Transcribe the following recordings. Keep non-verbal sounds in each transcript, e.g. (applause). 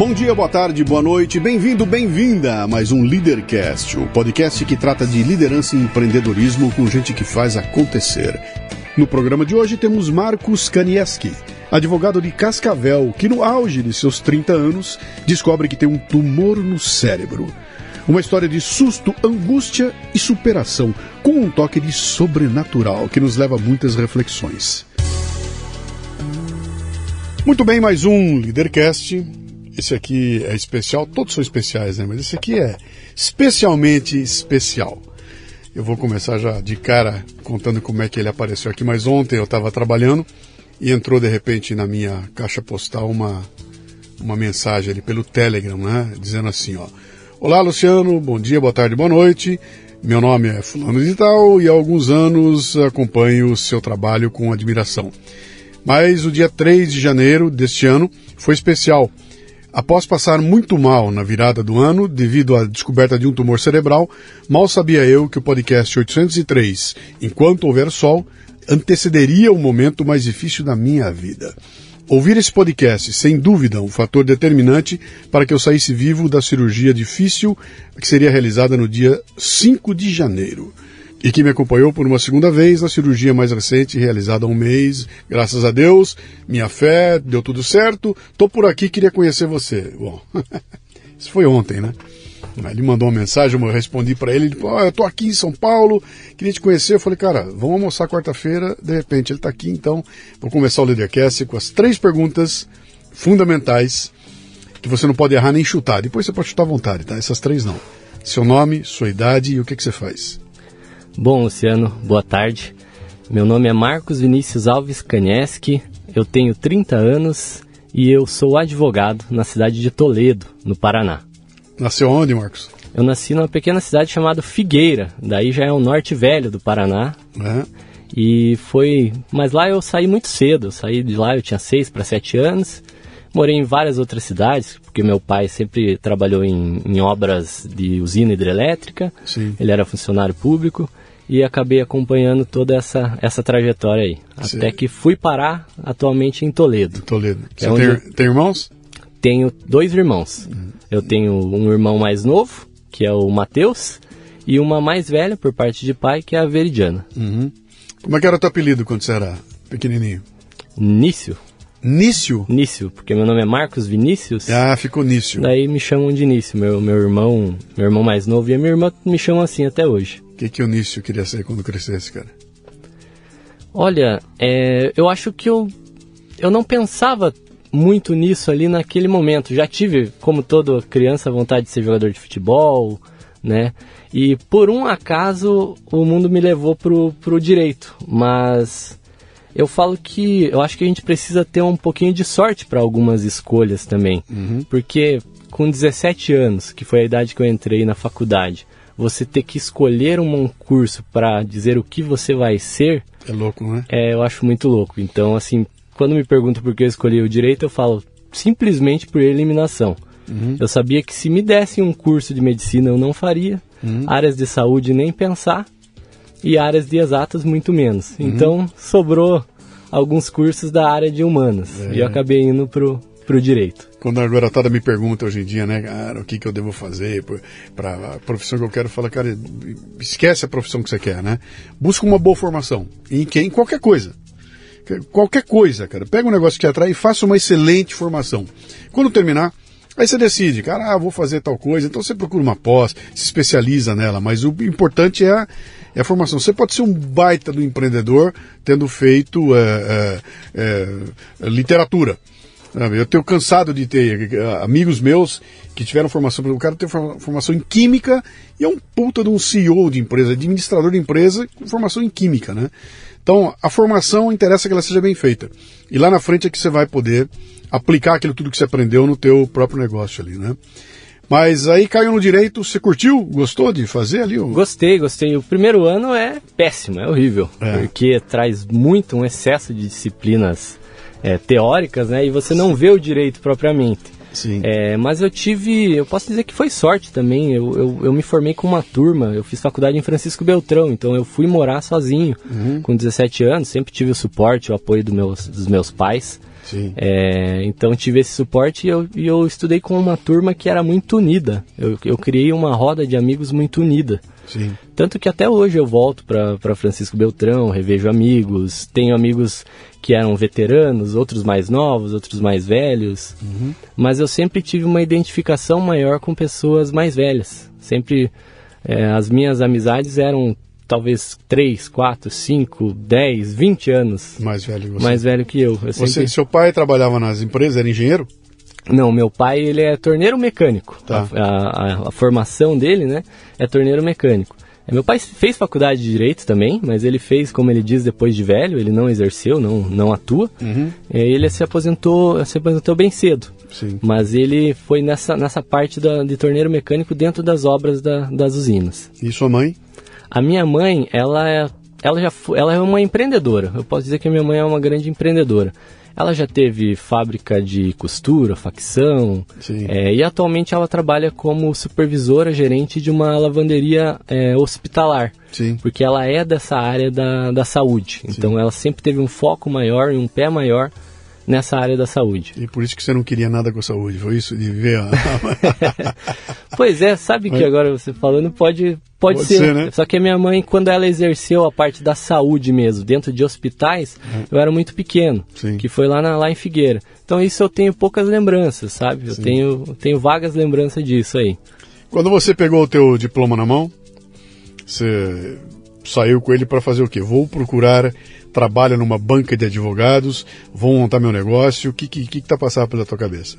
Bom dia, boa tarde, boa noite, bem-vindo, bem-vinda a mais um Leadercast, o podcast que trata de liderança e empreendedorismo com gente que faz acontecer. No programa de hoje temos Marcos Kanieski, advogado de Cascavel, que no auge de seus 30 anos descobre que tem um tumor no cérebro. Uma história de susto, angústia e superação, com um toque de sobrenatural que nos leva a muitas reflexões. Muito bem, mais um Leadercast esse aqui é especial, todos são especiais, né? Mas esse aqui é especialmente especial. Eu vou começar já de cara contando como é que ele apareceu aqui, mas ontem eu estava trabalhando e entrou de repente na minha caixa postal uma, uma mensagem ali pelo Telegram, né? Dizendo assim, ó. Olá, Luciano, bom dia, boa tarde, boa noite. Meu nome é Fulano de Tal e há alguns anos acompanho o seu trabalho com admiração. Mas o dia 3 de janeiro deste ano foi especial Após passar muito mal na virada do ano, devido à descoberta de um tumor cerebral, mal sabia eu que o podcast 803, Enquanto Houver Sol, antecederia o momento mais difícil da minha vida. Ouvir esse podcast, sem dúvida, um fator determinante para que eu saísse vivo da cirurgia difícil que seria realizada no dia 5 de janeiro e que me acompanhou por uma segunda vez na cirurgia mais recente, realizada há um mês. Graças a Deus, minha fé, deu tudo certo. Tô por aqui, queria conhecer você. Bom, (laughs) isso foi ontem, né? Ele mandou uma mensagem, eu respondi para ele, ele falou, eu tô aqui em São Paulo, queria te conhecer. Eu falei, cara, vamos almoçar quarta-feira. De repente ele está aqui, então vou começar o Leadercast com as três perguntas fundamentais que você não pode errar nem chutar. Depois você pode chutar à vontade, tá? Essas três não. Seu nome, sua idade e o que, que você faz. Bom, Luciano, boa tarde. Meu nome é Marcos Vinícius Alves Kanieski, eu tenho 30 anos e eu sou advogado na cidade de Toledo, no Paraná. Nasceu onde, Marcos? Eu nasci numa pequena cidade chamada Figueira, daí já é o norte velho do Paraná. É. E foi. Mas lá eu saí muito cedo, eu saí de lá, eu tinha 6 para 7 anos. Morei em várias outras cidades, porque meu pai sempre trabalhou em, em obras de usina hidrelétrica, Sim. ele era funcionário público e acabei acompanhando toda essa, essa trajetória aí. Sim. Até que fui parar atualmente em Toledo. Toledo. Você é tem, tem, irmãos? Tenho dois irmãos. Uhum. Eu tenho um irmão mais novo, que é o Matheus, e uma mais velha, por parte de pai, que é a Veridiana. Uhum. Como é que era o teu apelido quando você era pequenininho? Nício. Nício? Nício, porque meu nome é Marcos Vinícius. Ah, ficou Nício. Daí me chamam de Nício. Meu, meu irmão, meu irmão mais novo e a minha irmã me chamam assim até hoje que, que o Nício queria ser quando crescesse, cara? Olha, é, eu acho que eu, eu não pensava muito nisso ali naquele momento. Já tive, como toda criança, vontade de ser jogador de futebol, né? E por um acaso o mundo me levou pro, pro direito. Mas eu falo que eu acho que a gente precisa ter um pouquinho de sorte para algumas escolhas também. Uhum. Porque com 17 anos, que foi a idade que eu entrei na faculdade, você ter que escolher um curso para dizer o que você vai ser. É louco, não é? É, eu acho muito louco. Então, assim, quando me perguntam por que eu escolhi o direito, eu falo simplesmente por eliminação. Uhum. Eu sabia que se me dessem um curso de medicina eu não faria, uhum. áreas de saúde nem pensar e áreas de exatas muito menos. Uhum. Então sobrou alguns cursos da área de humanas é. e eu acabei indo pro, para o direito. Quando a garotada me pergunta hoje em dia, né, cara, o que, que eu devo fazer para a profissão que eu quero, fala, cara, esquece a profissão que você quer, né? Busca uma boa formação. Em quem? Em qualquer coisa. Qualquer coisa, cara. Pega um negócio que atrai e faça uma excelente formação. Quando terminar, Aí você decide, cara, ah, vou fazer tal coisa, então você procura uma pós, se especializa nela, mas o importante é a, é a formação. Você pode ser um baita do empreendedor tendo feito é, é, é, literatura. Eu tenho cansado de ter eh, amigos meus que tiveram formação, o cara tem formação em química e é um puta de um CEO de empresa, administrador de empresa com formação em química, né? Então, a formação interessa que ela seja bem feita. E lá na frente é que você vai poder aplicar aquilo tudo que você aprendeu no teu próprio negócio ali, né? Mas aí caiu no direito, você curtiu? Gostou de fazer ali? Gostei, gostei. O primeiro ano é péssimo, é horrível. É. Porque traz muito um excesso de disciplinas é, teóricas, né? E você não vê o direito propriamente. Sim. É, mas eu tive, eu posso dizer que foi sorte também. Eu, eu, eu, me formei com uma turma, eu fiz faculdade em Francisco Beltrão, então eu fui morar sozinho uhum. com 17 anos. Sempre tive o suporte, o apoio do meus, dos meus pais. É, então tive esse suporte e eu, e eu estudei com uma turma que era muito unida. Eu, eu criei uma roda de amigos muito unida. Sim. Tanto que até hoje eu volto para Francisco Beltrão, revejo amigos, tenho amigos que eram veteranos, outros mais novos, outros mais velhos, uhum. mas eu sempre tive uma identificação maior com pessoas mais velhas. Sempre é, as minhas amizades eram talvez 3, 4, 5, 10, 20 anos mais velho que você. Mais velho que eu. eu você, sempre... Seu pai trabalhava nas empresas, era engenheiro? Não, meu pai ele é torneiro mecânico. Tá. A, a, a, formação dele, né, é torneiro mecânico. É, meu pai fez faculdade de direito também, mas ele fez, como ele diz, depois de velho. Ele não exerceu, não, não atua. Uhum. É, ele se aposentou, se aposentou bem cedo. Sim. Mas ele foi nessa, nessa parte da, de torneiro mecânico dentro das obras da, das usinas. E sua mãe? A minha mãe, ela é, ela já ela é uma empreendedora. Eu posso dizer que a minha mãe é uma grande empreendedora. Ela já teve fábrica de costura, facção, é, e atualmente ela trabalha como supervisora gerente de uma lavanderia é, hospitalar. Sim. Porque ela é dessa área da, da saúde. Sim. Então ela sempre teve um foco maior e um pé maior nessa área da saúde. E por isso que você não queria nada com a saúde, foi isso de ver? A... (laughs) pois é, sabe que agora você falando pode pode, pode ser. ser né? Só que a minha mãe, quando ela exerceu a parte da saúde mesmo, dentro de hospitais, é. eu era muito pequeno, Sim. que foi lá, na, lá em Figueira. Então isso eu tenho poucas lembranças, sabe? Eu tenho, tenho vagas lembranças disso aí. Quando você pegou o teu diploma na mão, você saiu com ele para fazer o quê? Vou procurar trabalho numa banca de advogados, vou montar meu negócio. O que que está passando pela tua cabeça?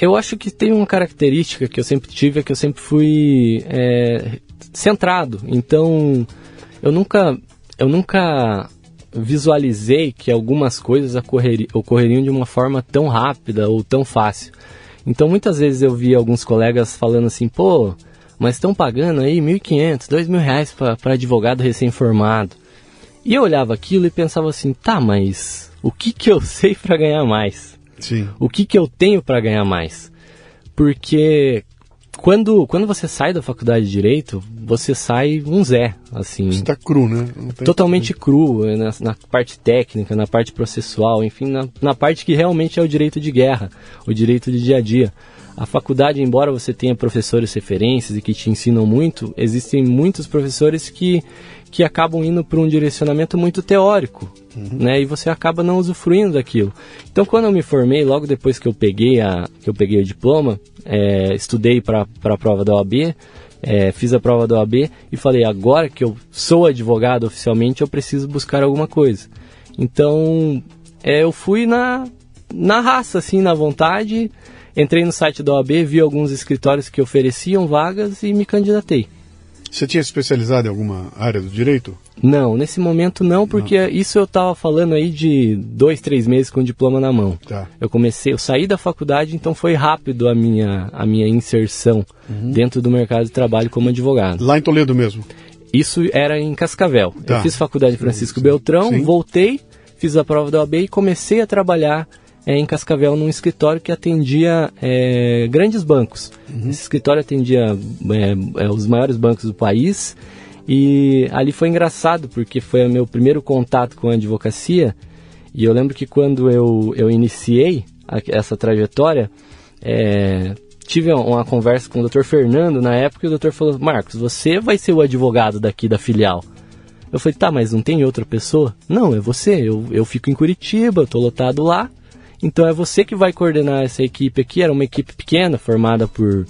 Eu acho que tem uma característica que eu sempre tive, é que eu sempre fui é, centrado. Então, eu nunca, eu nunca visualizei que algumas coisas ocorreriam de uma forma tão rápida ou tão fácil. Então, muitas vezes eu vi alguns colegas falando assim, pô, mas estão pagando aí 1.500, 2.000 reais para advogado recém-formado. E eu olhava aquilo e pensava assim, tá, mas o que que eu sei para ganhar mais? Sim. O que que eu tenho para ganhar mais? Porque quando, quando você sai da faculdade de Direito, você sai um Zé, assim. Você tá cru, né? Totalmente cru, na, na, parte técnica, na parte processual, enfim, na, na parte que realmente é o direito de guerra, o direito de dia a dia. A faculdade, embora você tenha professores referências e que te ensinam muito, existem muitos professores que, que acabam indo para um direcionamento muito teórico, uhum. né? E você acaba não usufruindo daquilo. Então, quando eu me formei, logo depois que eu peguei, a, que eu peguei o diploma, é, estudei para a prova da OAB, é, fiz a prova da OAB e falei, agora que eu sou advogado oficialmente, eu preciso buscar alguma coisa. Então, é, eu fui na, na raça, assim, na vontade Entrei no site da OAB, vi alguns escritórios que ofereciam vagas e me candidatei. Você tinha especializado em alguma área do direito? Não, nesse momento não, porque não. isso eu estava falando aí de dois, três meses com o diploma na mão. Tá. Eu comecei, eu saí da faculdade, então foi rápido a minha, a minha inserção uhum. dentro do mercado de trabalho como advogado. Lá em Toledo mesmo? Isso era em Cascavel. Tá. Eu fiz faculdade Francisco sim, Beltrão, sim. voltei, fiz a prova da OAB e comecei a trabalhar é, em Cascavel num escritório que atendia é, grandes bancos. Uhum. Esse escritório atendia é, é, os maiores bancos do país e ali foi engraçado porque foi o meu primeiro contato com a advocacia e eu lembro que quando eu, eu iniciei a, essa trajetória é, tive uma conversa com o Dr. Fernando na época e o doutor falou Marcos, você vai ser o advogado daqui da filial. Eu falei, tá, mas não tem outra pessoa? Não, é você. Eu, eu fico em Curitiba, eu tô lotado lá Então é você que vai coordenar essa equipe aqui. Era uma equipe pequena, formada por,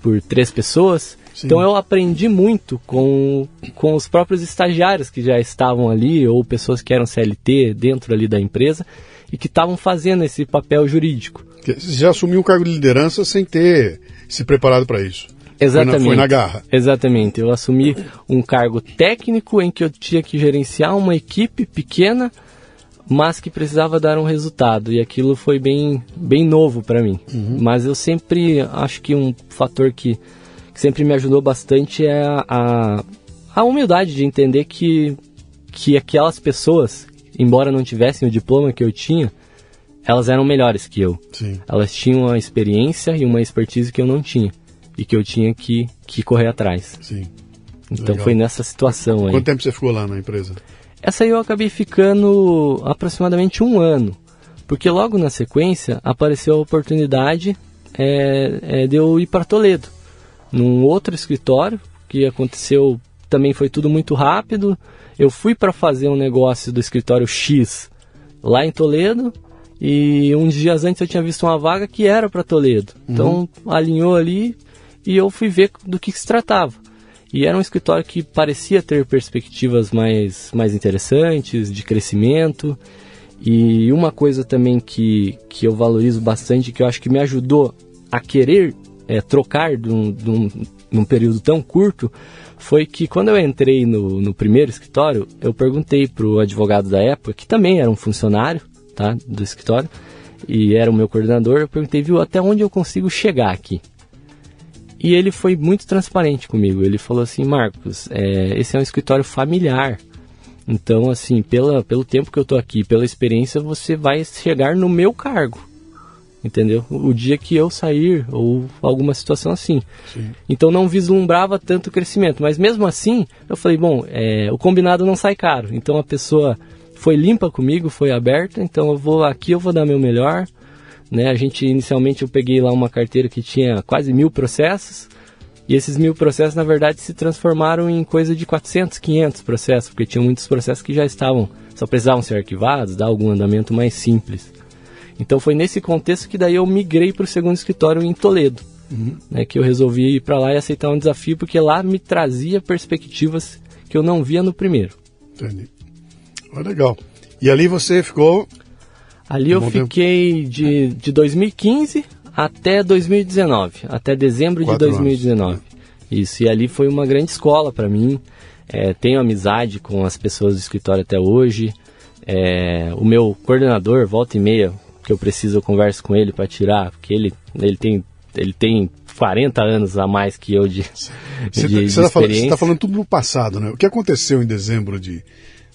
por três pessoas. Sim. Então eu aprendi muito com, com os próprios estagiários que já estavam ali, ou pessoas que eram CLT dentro ali da empresa e que estavam fazendo esse papel jurídico. Você já assumiu um cargo de liderança sem ter se preparado para isso. Exatamente. Foi na, foi na, garra. Exatamente. Eu assumi um cargo técnico em que eu tinha que gerenciar uma equipe pequena, mas que precisava dar um resultado. E aquilo foi bem, bem novo para mim. Uhum. Mas eu sempre acho que um fator que, que sempre me ajudou bastante é a, a, a humildade de entender que, que aquelas pessoas embora não tivessem o diploma que eu tinha, elas eram melhores que eu. Sim. Elas tinham uma experiência e uma expertise que eu não tinha. E que eu tinha que, que correr atrás. Sim. Então Legal. foi nessa situação aí. Quanto tempo você ficou lá na empresa? Essa aí eu acabei ficando aproximadamente um ano. Porque logo na sequência apareceu a oportunidade é, é, de eu ir para Toledo. Num outro escritório, que aconteceu, também foi tudo muito rápido. Eu fui para fazer um negócio do escritório X lá em Toledo e uns dias antes eu tinha visto uma vaga que era para Toledo. Uhum. Então alinhou ali e eu fui ver do que, que se tratava. E era um escritório que parecia ter perspectivas mais, mais interessantes, de crescimento. E uma coisa também que, que eu valorizo bastante, que eu acho que me ajudou a querer é, trocar de um, de, um, de um período tão curto, foi que quando eu entrei no, no primeiro escritório, eu perguntei para o advogado da época, que também era um funcionário tá, do escritório, e era o meu coordenador, eu perguntei, viu, até onde eu consigo chegar aqui? E ele foi muito transparente comigo. Ele falou assim, Marcos, é, esse é um escritório familiar. Então, assim, pela, pelo tempo que eu tô aqui, pela experiência, você vai chegar no meu cargo entendeu? O dia que eu sair ou alguma situação assim. Sim. Então não vislumbrava tanto crescimento, mas mesmo assim eu falei, bom, é, o combinado não sai caro. Então a pessoa foi limpa comigo, foi aberta, então eu vou aqui, eu vou dar meu melhor. Né? A gente inicialmente eu peguei lá uma carteira que tinha quase mil processos. E esses mil processos, na verdade, se transformaram em coisa de 400, 500 processos, porque tinha muitos processos que já estavam, só precisavam ser arquivados, dar algum andamento mais simples. Então foi nesse contexto que daí eu migrei para o segundo escritório em Toledo. Uhum. Né, que eu resolvi ir para lá e aceitar um desafio, porque lá me trazia perspectivas que eu não via no primeiro. Entendi. Oh, legal. E ali você ficou? Ali eu fiquei de, de 2015 até 2019, até dezembro Quatro de 2019. Anos. Isso, e ali foi uma grande escola para mim. É, tenho amizade com as pessoas do escritório até hoje. É, o meu coordenador, volta e meia, que eu preciso, eu converso com ele para tirar, porque ele, ele, tem, ele tem 40 anos a mais que eu de, você de, está falando, tá falando tudo no passado, né? O que aconteceu em dezembro de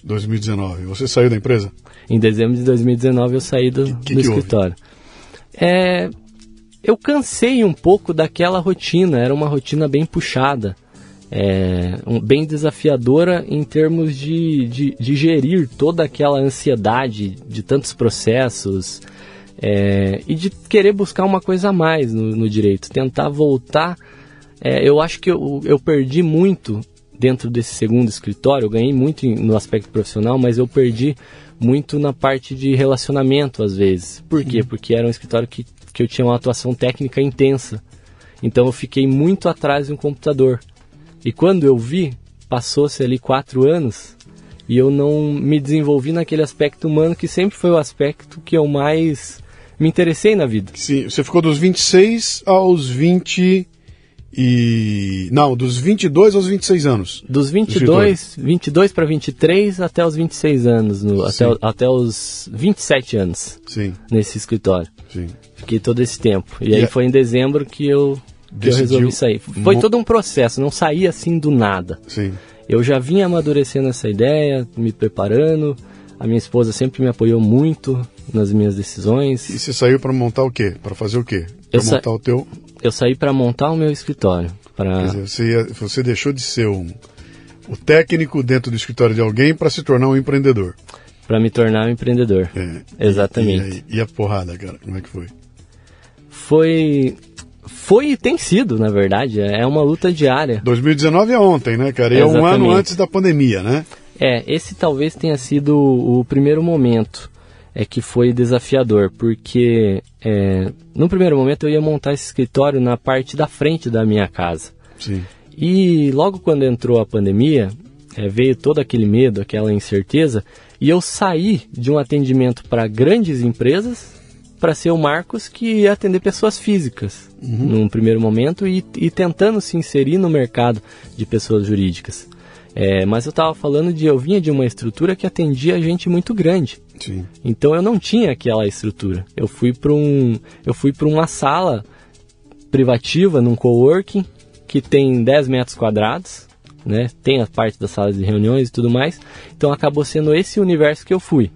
2019? Você saiu da empresa? Em dezembro de 2019 eu saí do, que, que do que escritório. É, eu cansei um pouco daquela rotina, era uma rotina bem puxada. É, um, bem desafiadora em termos de, de, de, gerir toda aquela ansiedade de tantos processos, é, e de querer buscar uma coisa a mais no, no direito, tentar voltar. É, eu acho que eu, eu perdi muito dentro desse segundo escritório, eu ganhei muito no aspecto profissional, mas eu perdi muito na parte de relacionamento às vezes. Por quê? Uhum. Porque era um escritório que, que eu tinha uma atuação técnica intensa. Então eu fiquei muito atrás de um computador. E quando eu vi, passou-se ali quatro anos e eu não me desenvolvi naquele aspecto humano que sempre foi o aspecto que eu mais me interessei na vida. Sim, você ficou dos 26 aos 20 e não, dos 22 aos 26 anos. Dos 22, 22 para 23 até os 26 anos, no, até, até os 27 anos. Sim. Nesse escritório. Sim. Fiquei todo esse tempo. E, e aí é... foi em dezembro que eu que eu resolvi sair. Foi todo um processo, não saí assim do nada. Sim. Eu já vinha amadurecendo essa ideia, me preparando. A minha esposa sempre me apoiou muito nas minhas decisões. E você saiu para montar o quê? Para fazer o quê? Para montar sa... o teu. Eu saí para montar o meu escritório. Pra... Dizer, você, ia, você deixou de ser um, o técnico dentro do escritório de alguém para se tornar um empreendedor. Para me tornar um empreendedor. É. Exatamente. E, e, e, a porrada, cara, como é que foi? Foi. Foi e tem sido, na verdade. É uma luta diária. 2019 é ontem, né, cara? E é um ano antes da pandemia, né? É, esse talvez tenha sido o primeiro momento é que foi desafiador, porque é, no primeiro momento eu ia montar esse escritório na parte da frente da minha casa. Sim. E logo quando entrou a pandemia, é, veio todo aquele medo, aquela incerteza, e eu saí de um atendimento para grandes empresas para ser o Marcos que ia atender pessoas físicas uhum. num primeiro momento e, e, tentando se inserir no mercado de pessoas jurídicas. É, mas eu estava falando de eu vinha de uma estrutura que atendia gente muito grande. Sim. Então eu não tinha aquela estrutura. Eu fui para um eu fui para uma sala privativa num coworking que tem 10 metros quadrados, né? Tem a parte das salas de reuniões e tudo mais. Então acabou sendo esse universo que eu fui.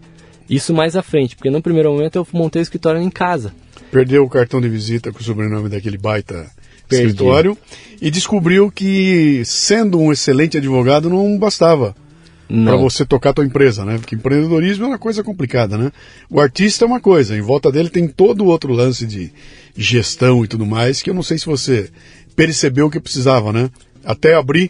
Isso mais à frente, porque no primeiro momento eu montei o escritório em casa. Perdeu o cartão de visita com o sobrenome daquele baita Perdi. escritório e descobriu que sendo um excelente advogado não bastava para você tocar a tua empresa, né? Porque empreendedorismo é uma coisa complicada, né? O artista é uma coisa, em volta dele tem todo o outro lance de gestão e tudo mais, que eu não sei se você percebeu que precisava, né? Até abrir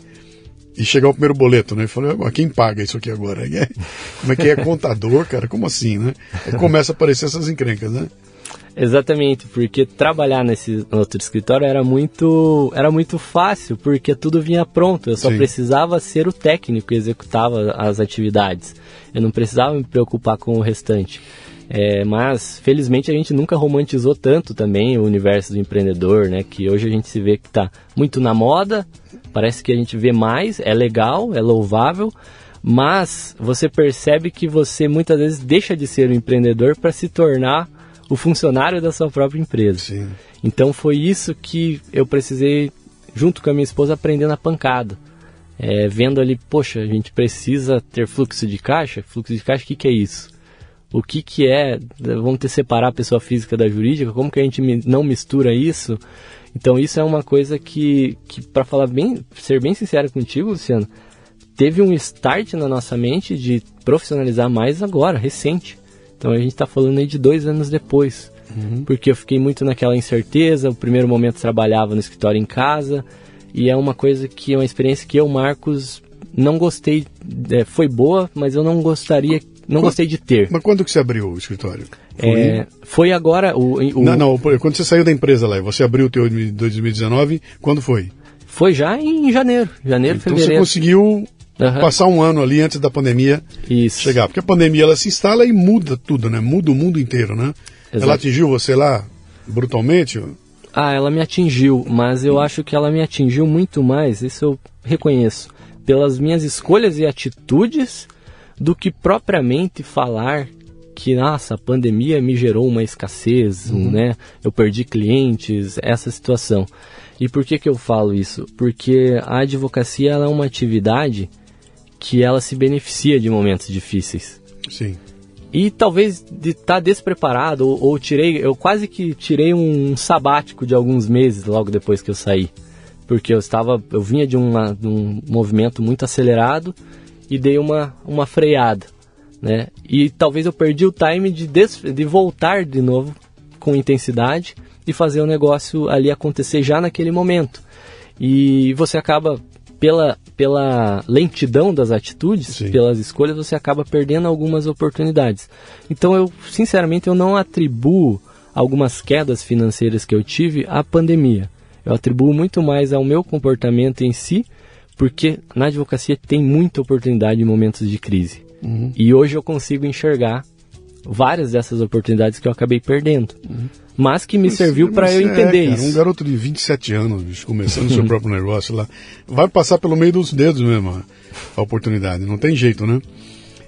e chegar o primeiro boleto, né? Falei, quem paga isso aqui agora? (laughs) Como é que é contador, cara? Como assim, né? Aí começa a aparecer essas encrencas, né? Exatamente, porque trabalhar nesse outro escritório era muito, era muito fácil, porque tudo vinha pronto. Eu só Sim. precisava ser o técnico que executava as atividades. Eu não precisava me preocupar com o restante. É, mas felizmente a gente nunca romantizou tanto também o universo do empreendedor, né? Que hoje a gente se vê que está muito na moda, parece que a gente vê mais, é legal, é louvável, mas você percebe que você muitas vezes deixa de ser um empreendedor para se tornar o funcionário da sua própria empresa. Sim. Então foi isso que eu precisei, junto com a minha esposa, aprender na pancada. É, vendo ali, poxa, a gente precisa ter fluxo de caixa. Fluxo de caixa, o que, que é isso? O que, que é? Vamos ter separar a pessoa física da jurídica? Como que a gente não mistura isso? Então isso é uma coisa que, que para falar bem, ser bem sincero contigo, Luciano, teve um start na nossa mente de profissionalizar mais agora, recente. Então a gente está falando aí de dois anos depois. Uhum. Porque eu fiquei muito naquela incerteza. O primeiro momento trabalhava no escritório em casa. E é uma coisa que é uma experiência que eu, Marcos, não gostei. É, foi boa, mas eu não gostaria. Não quando, gostei de ter. Mas quando que você abriu o escritório? Foi, é, foi agora. O, o, não, não, quando você saiu da empresa lá, você abriu o teu 2019, quando foi? Foi já em janeiro. Janeiro, então fevereiro. Então você conseguiu Uhum. Passar um ano ali antes da pandemia Isso. chegar. Porque a pandemia ela se instala e muda tudo, né? Muda o mundo inteiro, né? Exato. Ela atingiu você lá brutalmente? Ah, ela me atingiu, mas eu acho que ela me atingiu muito mais, isso eu reconheço, pelas minhas escolhas e atitudes do que propriamente falar que, nossa, a pandemia me gerou uma escassez, uhum. né? Eu perdi clientes, essa situação. E por que, que eu falo isso? Porque a advocacia ela é uma atividade que ela se beneficia de momentos difíceis. Sim. E talvez de estar tá despreparado, ou, ou, tirei, eu quase que tirei um sabático de alguns meses logo depois que eu saí. Porque eu estava, eu vinha de, uma, de um movimento muito acelerado e dei uma, uma freada, né? E talvez eu perdi o time de, des, de voltar de novo com intensidade e fazer o negócio ali acontecer já naquele momento. E você acaba pela, pela lentidão das atitudes, Sim. pelas escolhas, você acaba perdendo algumas oportunidades. Então eu, sinceramente, eu não atribuo algumas quedas financeiras que eu tive à pandemia. Eu atribuo muito mais ao meu comportamento em si, porque na advocacia tem muita oportunidade em momentos de crise. Uhum. E hoje eu consigo enxergar várias dessas oportunidades que eu acabei perdendo. Uhum mas que me mas, serviu para eu entender é, cara, isso. Um garoto de 27 anos, bicho, começando seu (laughs) próprio negócio lá, vai passar pelo meio dos dedos mesmo a, a oportunidade, não tem jeito, né?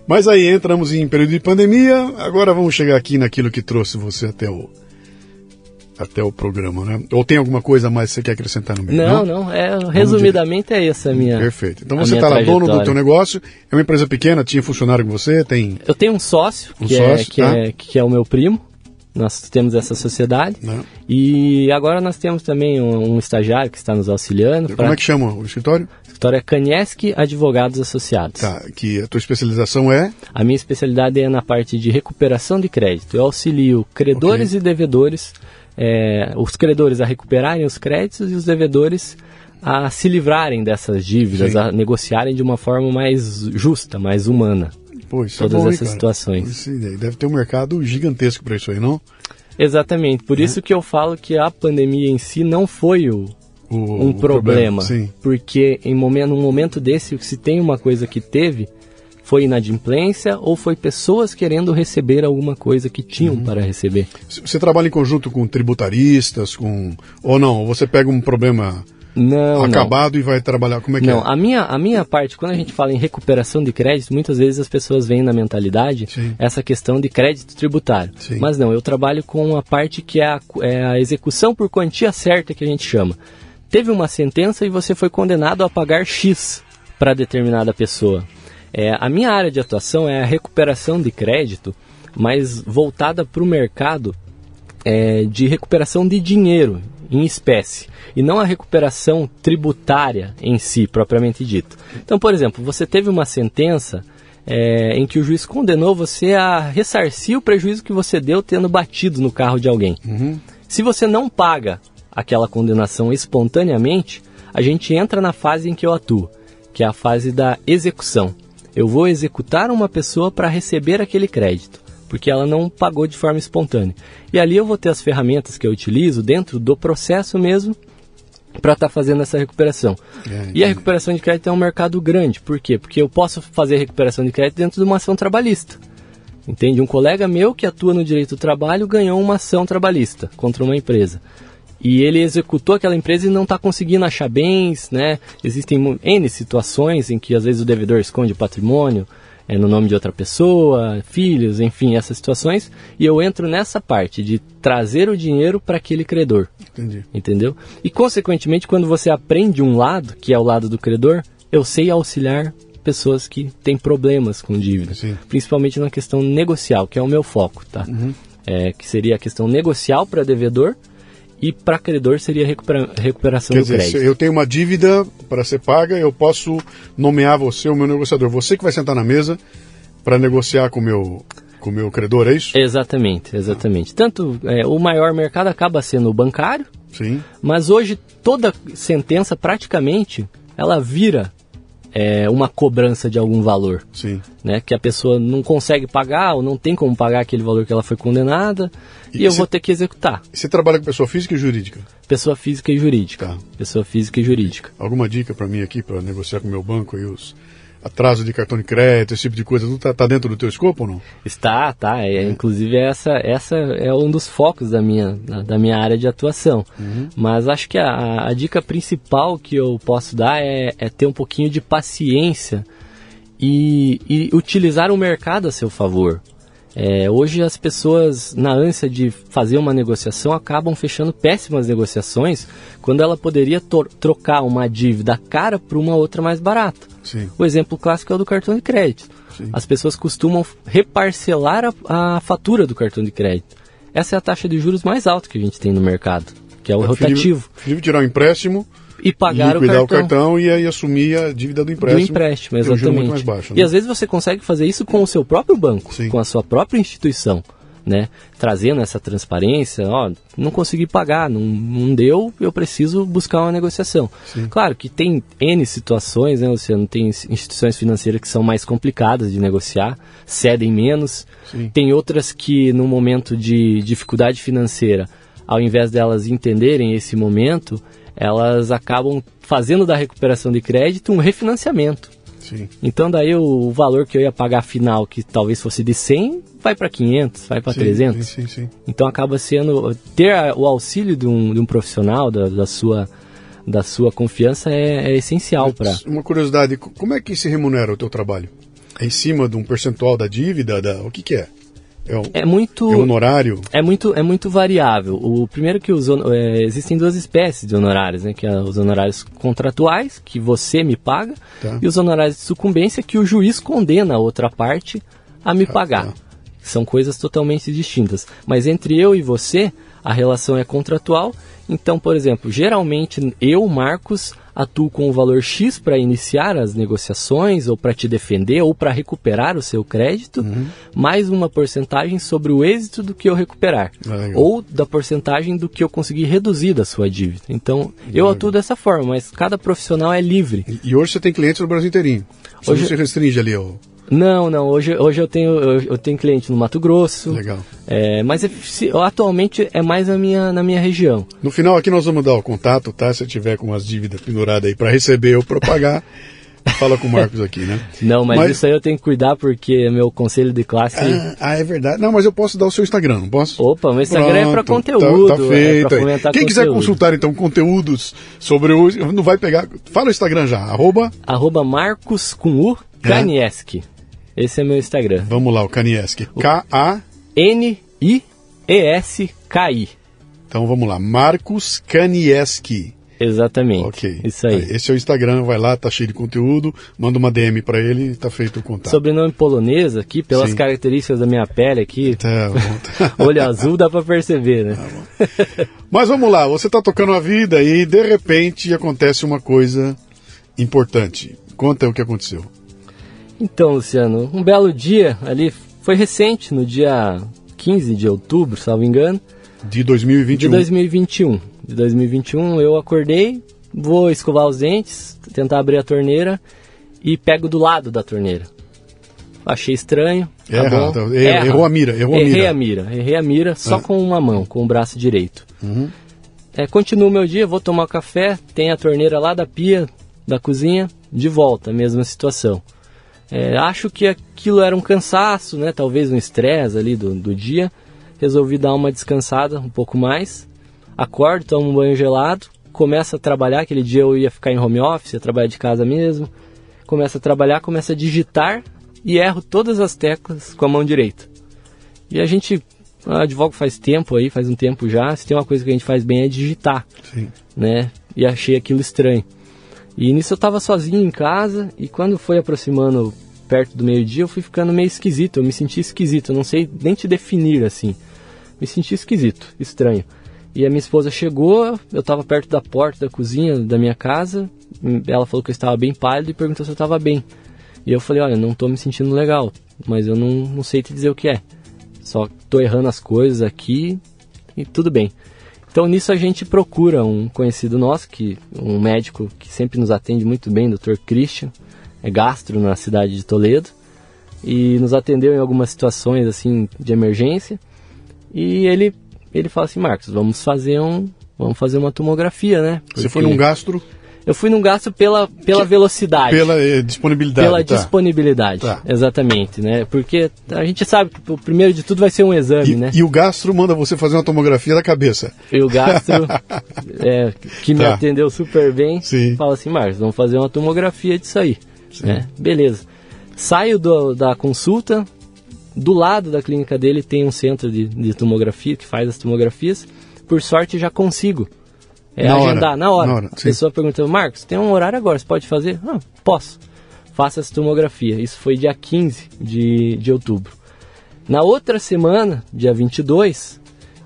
Mas aí entramos em período de pandemia, agora vamos chegar aqui naquilo que trouxe você até o até o programa, né? Ou tem alguma coisa mais que você quer acrescentar no meio? Não, não, é, resumidamente é essa a minha Perfeito. Então você está lá dono do teu negócio, é uma empresa pequena, tinha funcionário com você, tem... Eu tenho um sócio, um que, é, sócio, é, que, tá? é, que é o meu primo, nós temos essa sociedade. Não. Né? E agora nós temos também um, um, estagiário que está nos auxiliando. Como pra... é que chama o escritório? O escritório é Kanieski Advogados Associados. Tá, que a tua especialização é? A minha especialidade é na parte de recuperação de crédito. Eu auxilio credores okay. e devedores, é, os credores a recuperarem os créditos e os devedores a se livrarem dessas dívidas, Sim. a negociarem de uma forma mais justa, mais humana. Pô, isso todas é bom, essas cara? situações. Isso deve ter um mercado gigantesco para isso aí, não? Exatamente. Por isso que eu falo que a pandemia em si não foi o, O, um o problema. Sim. Porque em momento, num momento desse, se tem uma coisa que teve, foi inadimplência ou foi pessoas querendo receber alguma coisa que tinham para receber. Você trabalha em conjunto com tributaristas, com ou não? Ou você pega um problema Não, não. acabado e vai trabalhar? Como é que Não, é? a minha, a minha parte, quando a gente fala em recuperação de crédito, muitas vezes as pessoas veem na mentalidade Sim. essa questão de crédito tributário. Sim. Mas não, eu trabalho com a parte que é a, é a execução por quantia certa que a gente chama. Teve uma sentença e você foi condenado a pagar X para determinada pessoa. É, a minha área de atuação é a recuperação de crédito, mas voltada para o mercado é, de recuperação de dinheiro em espécie e não a recuperação tributária em si, propriamente dito. Então, por exemplo, você teve uma sentença é, em que o juiz condenou você a ressarcir o prejuízo que você deu tendo batido no carro de alguém. Se você não paga aquela condenação espontaneamente, a gente entra na fase em que eu atuo, que é a fase da execução. Eu vou executar uma pessoa para receber aquele crédito, porque ela não pagou de forma espontânea. E ali eu vou ter as ferramentas que eu utilizo dentro do processo mesmo para estar fazendo essa recuperação. É, E a recuperação de crédito é um mercado grande. Por quê? Porque eu posso fazer recuperação de crédito dentro de uma ação trabalhista. Entende? Um colega meu que atua no direito do trabalho ganhou uma ação trabalhista contra uma empresa. E ele executou aquela empresa e não está conseguindo achar bens, né? Existem N situações em que às vezes o devedor esconde o patrimônio é, no nome de outra pessoa, filhos, enfim, essas situações. E eu entro nessa parte de trazer o dinheiro para aquele credor Entendi. entendeu? E consequentemente, quando você aprende um lado, que é o lado do credor, eu sei auxiliar pessoas que têm problemas com dívida, Sim. principalmente na questão negocial, que é o meu foco, tá? É, que seria a questão negocial para devedor e para credor seria recupera- recuperação Quer do dizer, crédito. eu tenho uma dívida para ser paga, eu posso nomear você o meu negociador. Você que vai sentar na mesa para negociar com o meu, com o meu credor, é isso? Exatamente, exatamente. Tanto é, o maior mercado acaba sendo o bancário, Sim. Mas hoje toda sentença praticamente ela vira é, uma cobrança de algum valor, Sim. né? Que a pessoa não consegue pagar ou não tem como pagar aquele valor que ela foi condenada e, E eu vou ter que executar. Você trabalha com pessoa física e jurídica? Pessoa física e jurídica. Tá. Pessoa física e jurídica. Alguma dica para mim aqui para negociar com o meu banco aí os atrasos de cartão de crédito, esse tipo de coisa, tudo tá, tá dentro do teu escopo ou não? Está, tá. É, Inclusive essa, essa é um dos focos da minha, da- minha área de atuação. Mas acho que a, a dica principal que eu posso dar é, é ter um pouquinho de paciência e, e utilizar o mercado a seu favor. É, hoje as pessoas, na ânsia de fazer uma negociação, acabam fechando péssimas negociações quando ela poderia trocar uma dívida cara por uma outra mais barata. Sim. O exemplo clássico é o do cartão de crédito. Sim. As pessoas costumam reparcelar a, a fatura do cartão de crédito. Essa é a taxa de juros mais alta que a gente tem no mercado, que é o rotativo. Preferível tirar um empréstimo, E pagar o cartão, o cartão e aí assumir a dívida do do empréstimo. empréstimo, tem um juro exatamente. baixo. E né? às vezes você consegue fazer isso com o seu próprio banco, Sim. com a sua própria instituição, né? Trazendo essa transparência, ó, não consegui pagar, não, não deu, eu preciso buscar uma negociação. Sim. Claro que tem N situações, né, Luciano? Tem instituições financeiras que são mais complicadas de negociar, cedem menos. Sim. Tem outras que, no momento de dificuldade financeira, ao invés delas entenderem esse momento, elas acabam fazendo da recuperação de crédito um refinanciamento. Sim. Então daí o, valor que eu ia pagar final, que talvez fosse de 100, vai para 500, vai para Sim, 300. Sim, sim, sim. Então acaba sendo ter o auxílio de um, de um profissional da, da sua da sua confiança é, é essencial para Uma curiosidade, co- como é que se remunera o teu trabalho? É em cima de um percentual da dívida? Da... O que, que é? É, é muito é honorário? É muito, é muito variável. O primeiro que os, é, existem duas espécies de honorários, né? Que é os honorários contratuais, que você me paga, Tá. e os honorários de sucumbência, que o juiz condena a outra parte a me pagar. tá. São coisas totalmente distintas. Mas entre eu e você, a relação é contratual. Então, por exemplo, geralmente eu, Marcos, atuo com o valor X para iniciar as negociações, ou para te defender, ou para recuperar o seu crédito, Uhum. mais uma porcentagem sobre o êxito do que eu recuperar. Ah, ou da porcentagem do que eu conseguir reduzir da sua dívida. Então, eu atuo dessa forma, mas cada profissional é livre. E, e hoje você tem clientes no Brasil inteirinho. Você Hoje- não se restringe ali ao, Não, não. Hoje, hoje eu, tenho, eu, eu tenho cliente no Mato Grosso. Legal. É, mas é, se- atualmente é mais na minha, na minha região. No final aqui nós vamos dar o contato, tá? Se tiver com umas dívidas penduradas aí para receber ou para pagar, (laughs) fala com o Marcos aqui, né? Não, mas, Mas- isso aí eu tenho que cuidar porque meu conselho de classe. Ah, ah, é verdade. Não, mas eu posso dar o seu Instagram, não posso? Opa, meu Instagram é pra Pronto, conteúdo, Tá, tá é feito. pra aí. fomentar Quem quiser conteúdo. consultar então conteúdos sobre o. Não vai pegar. Fala o Instagram já. Arroba. Arroba Marcos com U É. Kanieski. Esse é meu Instagram. Vamos lá, o Kanieski. K-A. N-I-E-S-K-I. Então vamos lá. Marcos Kanieski. Exatamente. Ok. Isso aí. Esse é o Instagram, vai lá, tá cheio de conteúdo. Manda uma DM para ele e tá feito o contato. Sobrenome polonês aqui, pelas Sim. características da minha pele aqui, Tá bom. (laughs) olho azul dá pra perceber, né? Mas vamos lá, você está tocando a vida e de repente acontece uma coisa importante. Conta o que aconteceu. Então, Luciano, um belo dia ali, foi recente, no dia 15 de outubro, salvo engano, De 2021. de 2021. De 2021 eu acordei, vou escovar os dentes, tentar abrir a torneira e pego do lado da torneira. Achei estranho. tá Erra, bom. tá, erra, errou a mira, errou a Errei mira. a mira, errei a mira só Ah. com uma mão, com o braço direito. Uhum. É, continuo meu dia, vou tomar café, tem a torneira lá da pia da cozinha, de volta, mesma situação. É, acho que aquilo era um cansaço, né? Talvez um estresse ali do, do dia. Resolvi dar uma descansada um pouco mais. Acordo, tomo um banho gelado, começo a trabalhar. Aquele dia eu ia ficar em home office, ia trabalhar de casa mesmo. Começo a trabalhar, começo a digitar e erro todas as teclas com a mão direita. E a gente ah, advoga faz tempo aí, faz um tempo já. Se tem uma coisa que a gente faz bem é digitar Sim. né? E achei aquilo estranho. E nisso eu tava sozinho em casa e quando foi aproximando perto do meio-dia eu fui ficando meio esquisito, eu me senti esquisito, eu não sei nem te definir assim. Me senti esquisito, estranho. E a minha esposa chegou, eu tava perto da porta da cozinha da minha casa, ela falou que eu estava bem pálido e perguntou se eu estava bem. E eu falei, olha, não tô me sentindo legal, mas eu não, não sei te dizer o que é. Só tô errando as coisas aqui e tudo bem. Então nisso a gente procura um conhecido nosso, que um médico que sempre nos atende muito bem, Dr. Christian, é gastro na cidade de Toledo, e nos atendeu em algumas situações assim de emergência. E ele ele fala assim, Marcos, vamos fazer um vamos fazer uma tomografia, né? Você foi Porque num gastro Eu fui num gasto pela pela velocidade pela eh, disponibilidade. pela tá. disponibilidade, Tá. exatamente, né? Porque a gente sabe que o primeiro de tudo vai ser um exame, E, né? e o gastro manda você fazer uma tomografia da cabeça. E o gastro, (laughs) é, que me Tá. atendeu super bem, Sim. fala assim, Marcos, vamos fazer uma tomografia disso aí. né? Beleza. Saio do- da consulta, do lado da clínica dele tem um centro de, de tomografia que faz as tomografias. Por sorte já consigo é, Na hora. agendar na hora. Na hora, a sim. pessoa perguntou, Marcos, tem um horário agora, você pode fazer? Ah, posso. Faça essa tomografia. Isso foi dia 15 de, de outubro. Na outra semana, dia 22,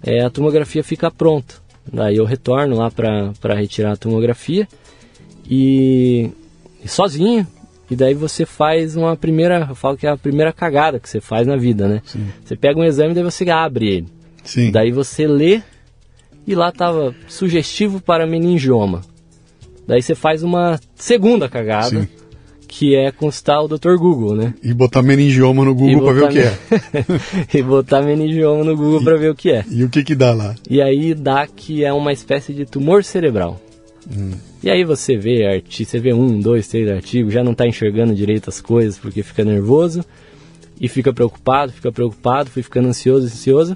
é, a tomografia fica pronta. Daí eu retorno lá para retirar a tomografia e, e sozinho. E daí você faz uma primeira, eu falo que é a primeira cagada que você faz na vida, né? Você pega um exame e daí você abre ele. Sim. Daí você lê e lá tava sugestivo para meningioma. Daí você faz uma segunda cagada, Sim. que é consultar o Dr. Google, né? E botar meningioma no Google para ver o que é. (laughs) e botar meningioma no Google para ver o que é. E o que que dá lá? E aí dá que é uma espécie de tumor cerebral. E aí você vê arti você vê um, dois, três artigos, já não está enxergando direito as coisas porque fica nervoso e fica preocupado, fica preocupado, fui ficando ansioso, ansioso.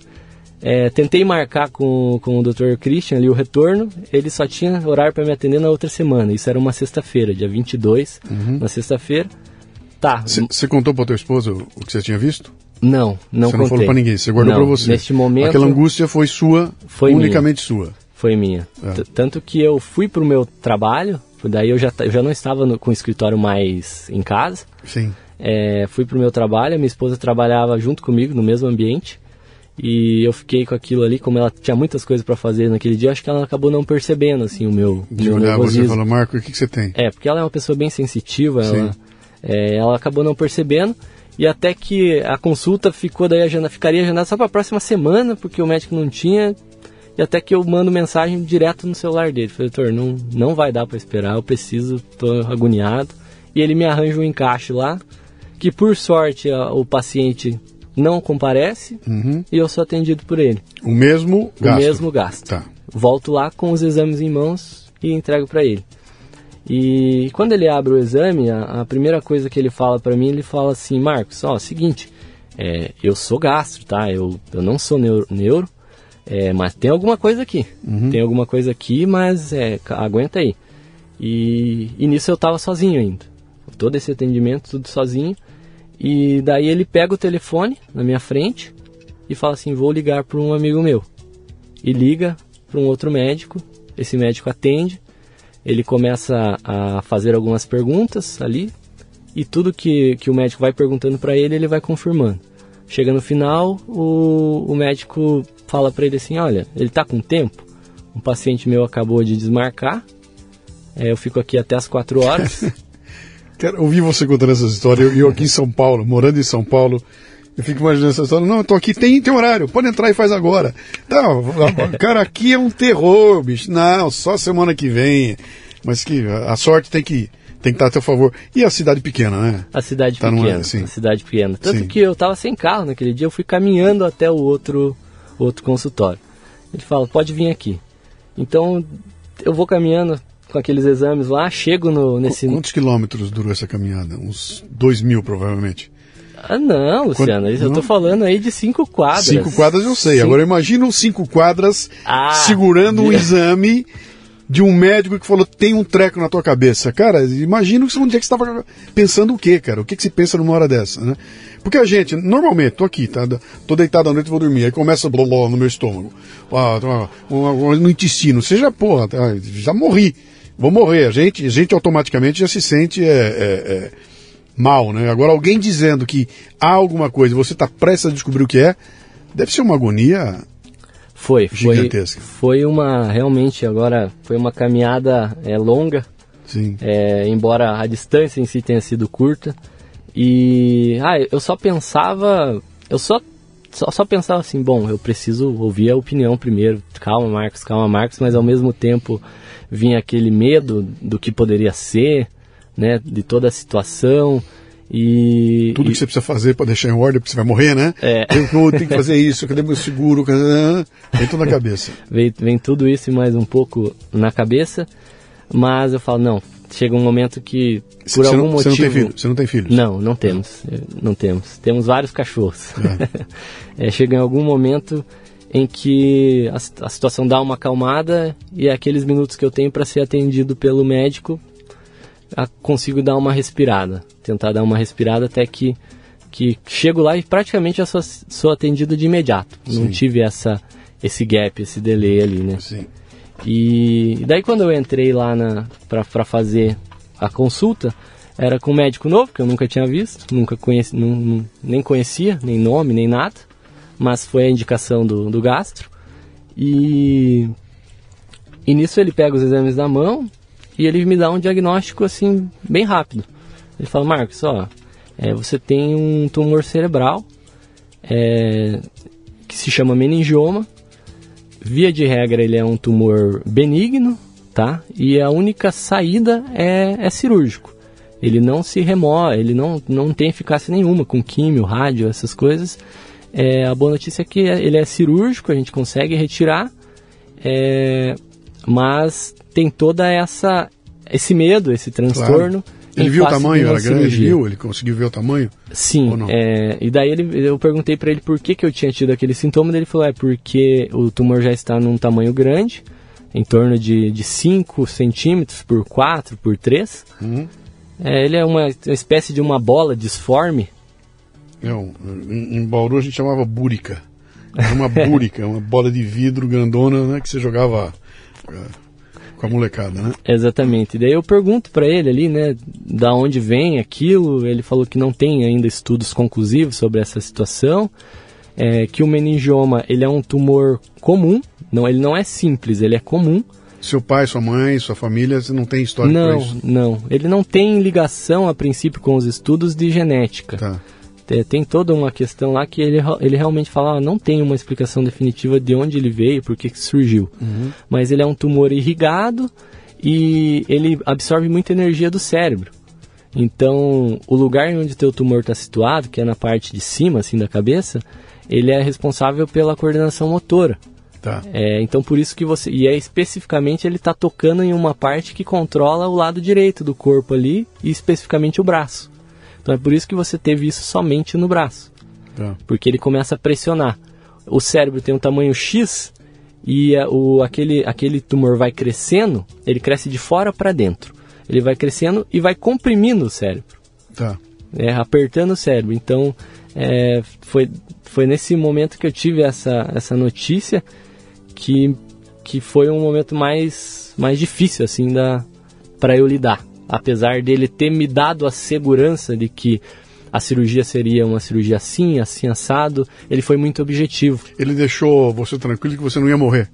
É, tentei marcar com, com o Dr. Christian ali o retorno, ele só tinha horário para me atender na outra semana. Isso era uma sexta-feira, dia 22, na sexta-feira. Tá, Você contou para tua esposa o o que você tinha visto? não, não Você não contei. falou para ninguém, você guardou para você. Neste momento, Aquela angústia foi sua, Foi unicamente sua. Foi minha. É. Tanto que eu fui pro meu trabalho, daí eu já, eu já não estava no- com o escritório mais em casa. Sim. É, fui pro meu trabalho, a minha esposa trabalhava junto comigo no mesmo ambiente. E eu fiquei com aquilo ali, como ela tinha muitas coisas para fazer naquele dia, acho que ela acabou não percebendo assim o meu, De meu olhar você nervosismo. falar, Marco, o que, que você tem? É, porque ela é uma pessoa bem sensitiva, ela, é, ela acabou não percebendo. E até que a consulta ficou daí agenda, ficaria agendada só para a próxima semana, porque o médico não tinha. E até que eu mando mensagem direto no celular dele. Falei, doutor, não, não vai dar para esperar, eu preciso, tô agoniado. E ele me arranja um encaixe lá, que por sorte a, o paciente não comparece Uhum. e eu sou atendido por ele. O mesmo O gasto. mesmo gasto. Tá. Volto lá com os exames em mãos e entrego para ele. E quando ele abre o exame, a, a primeira coisa que ele fala para mim, ele fala assim, Marcos, ó, seguinte, é, eu sou gastro, tá? Eu, eu não sou neuro, neuro é, mas tem alguma coisa aqui. Tem alguma coisa aqui, mas é, aguenta aí. E, e nisso eu tava sozinho ainda. Todo esse atendimento, tudo sozinho. E daí ele pega o telefone na minha frente e fala assim, vou ligar para um amigo meu e liga para um outro médico. Esse médico atende, ele começa a fazer algumas perguntas ali e tudo que, que o médico vai perguntando para ele, ele vai confirmando. Chega no final, o, o médico fala para ele assim: Olha, ele tá com tempo. Um paciente meu acabou de desmarcar. é, eu fico aqui até as 4 horas. (laughs) Quero ouvir você contando essa história. Eu, eu aqui em São Paulo, morando em São Paulo, eu fico imaginando essa história. Não, eu tô aqui, tem, tem horário, pode entrar e faz agora. Não, cara, aqui é um terror, bicho. Não, só semana que vem. Mas que a sorte tem que, tem que estar a teu favor. E a cidade pequena, né? A cidade Tá numa- pequena. sim. A cidade pequena. Tanto Sim. que eu tava sem carro naquele dia, eu fui caminhando até o outro, outro consultório. Ele fala, pode vir aqui. Então eu vou caminhando com aqueles exames lá, chego no, nesse. Quantos quilômetros durou essa caminhada? Uns dois mil, provavelmente. Ah não, Luciano, eu não? tô falando aí de cinco quadras. Cinco quadras eu sei. Cinco- Agora imagina os cinco quadras Ah, segurando um (laughs) exame de um médico que falou tem um treco na tua cabeça. Cara, imagina onde é que você estava pensando o quê, cara? O que, que se pensa numa hora dessa, né? Porque a gente, normalmente, tô aqui, tá? Tô deitado à noite e vou dormir. Aí começa blá, blá, no meu estômago, ah, tá, no intestino. Você já, porra, tá, já morri. Vou morrer. A gente, a gente automaticamente já se sente é, é, é, mal, né? Agora, alguém dizendo que há alguma coisa e você está prestes a descobrir o que é, deve ser uma agonia. Foi, foi, Gigantesca. foi uma, realmente, agora, foi uma caminhada é, longa, Sim. é, embora a distância em si tenha sido curta. E, ah, eu só pensava, eu só, só, só pensava assim, bom, eu preciso ouvir a opinião primeiro, calma Marcos, calma Marcos, mas ao mesmo tempo vinha aquele medo do que poderia ser, né, de toda a situação. E, Tudo e- que você precisa fazer para deixar em ordem, porque você vai morrer, né? É. Tenho que fazer isso, cadê meu seguro? Tem tudo na cabeça. vem, vem tudo isso e mais um pouco na cabeça, mas eu falo, não, chega um momento que por você, algum não, motivo... você não tem filho? Você não tem filhos? Não, não temos, eh, não temos. Temos vários cachorros. É. (laughs) É, chega em algum momento em que a, a situação dá uma acalmada e aqueles minutos que eu tenho para ser atendido pelo médico, a- consigo dar uma respirada, tentar dar uma respirada até que que chego lá e praticamente eu sou, sou atendido de imediato. Não Sim. tive essa esse gap, esse delay ali, né? Sim. E daí quando eu entrei lá na para fazer a consulta, era com um médico novo que eu nunca tinha visto, nunca conheci, nun- nem conhecia, nem nome, nem nada, mas foi a indicação do, do gastro. E, e nisso ele pega os exames da mão e ele me dá um diagnóstico assim bem rápido. Ele fala, Marcos, ó, é, você tem um tumor cerebral é, que se chama meningioma. Via de regra, ele é um tumor benigno, tá? E a única saída é, é cirúrgico. Ele não se remove, ele não, não tem eficácia nenhuma com químio, rádio, essas coisas. É, a boa notícia é que ele é cirúrgico, a gente consegue retirar, é, mas tem toda essa esse medo, esse transtorno. Ele em viu o tamanho, era grande, ele cirurgia. viu? Ele conseguiu ver o tamanho? Sim, é, e daí ele, eu perguntei pra ele por que, que eu tinha tido aquele sintoma, ele falou, é porque o tumor já está num tamanho grande, em torno de, de 5 centímetros por 4, por 3. Uhum. É, ele é uma, uma espécie de uma bola disforme, Não, em, em Bauru a gente chamava búrica. Era uma (laughs) búrica, uma bola de vidro grandona né, que você jogava é, com a molecada, né? Exatamente. Daí eu pergunto pra ele ali, né, da onde vem aquilo. Ele falou que não tem ainda estudos conclusivos sobre essa situação. É, que o meningioma ele é um tumor comum. Não, ele não é simples, ele é comum. Seu pai, sua mãe, sua família, você não tem história não, isso? não. Ele não tem ligação a princípio com os estudos de genética. Tá. É, tem toda uma questão lá que ele, ele realmente fala, ah, não tem uma explicação definitiva de onde ele veio, por que surgiu. Mas ele é um tumor irrigado e ele absorve muita energia do cérebro. Então, o lugar onde o teu tumor está situado, que é na parte de cima, assim, da cabeça, ele é responsável pela coordenação motora. Tá. É, então, por isso que você... E é especificamente ele está tocando em uma parte que controla o lado direito do corpo ali, e especificamente o braço. Então, é por isso que você teve isso somente no braço. Tá. Porque ele começa a pressionar. O cérebro tem um tamanho X e a- o, aquele, aquele tumor vai crescendo, ele cresce de fora para dentro. Ele vai crescendo e vai comprimindo o cérebro, Tá. né, apertando o cérebro. Então, é, foi, foi nesse momento que eu tive essa, essa notícia que, que foi um momento mais, mais difícil assim para eu lidar. Apesar dele ter me dado a segurança de que a cirurgia seria uma cirurgia assim, assim assado, ele foi muito objetivo. Ele deixou você tranquilo que você não ia morrer.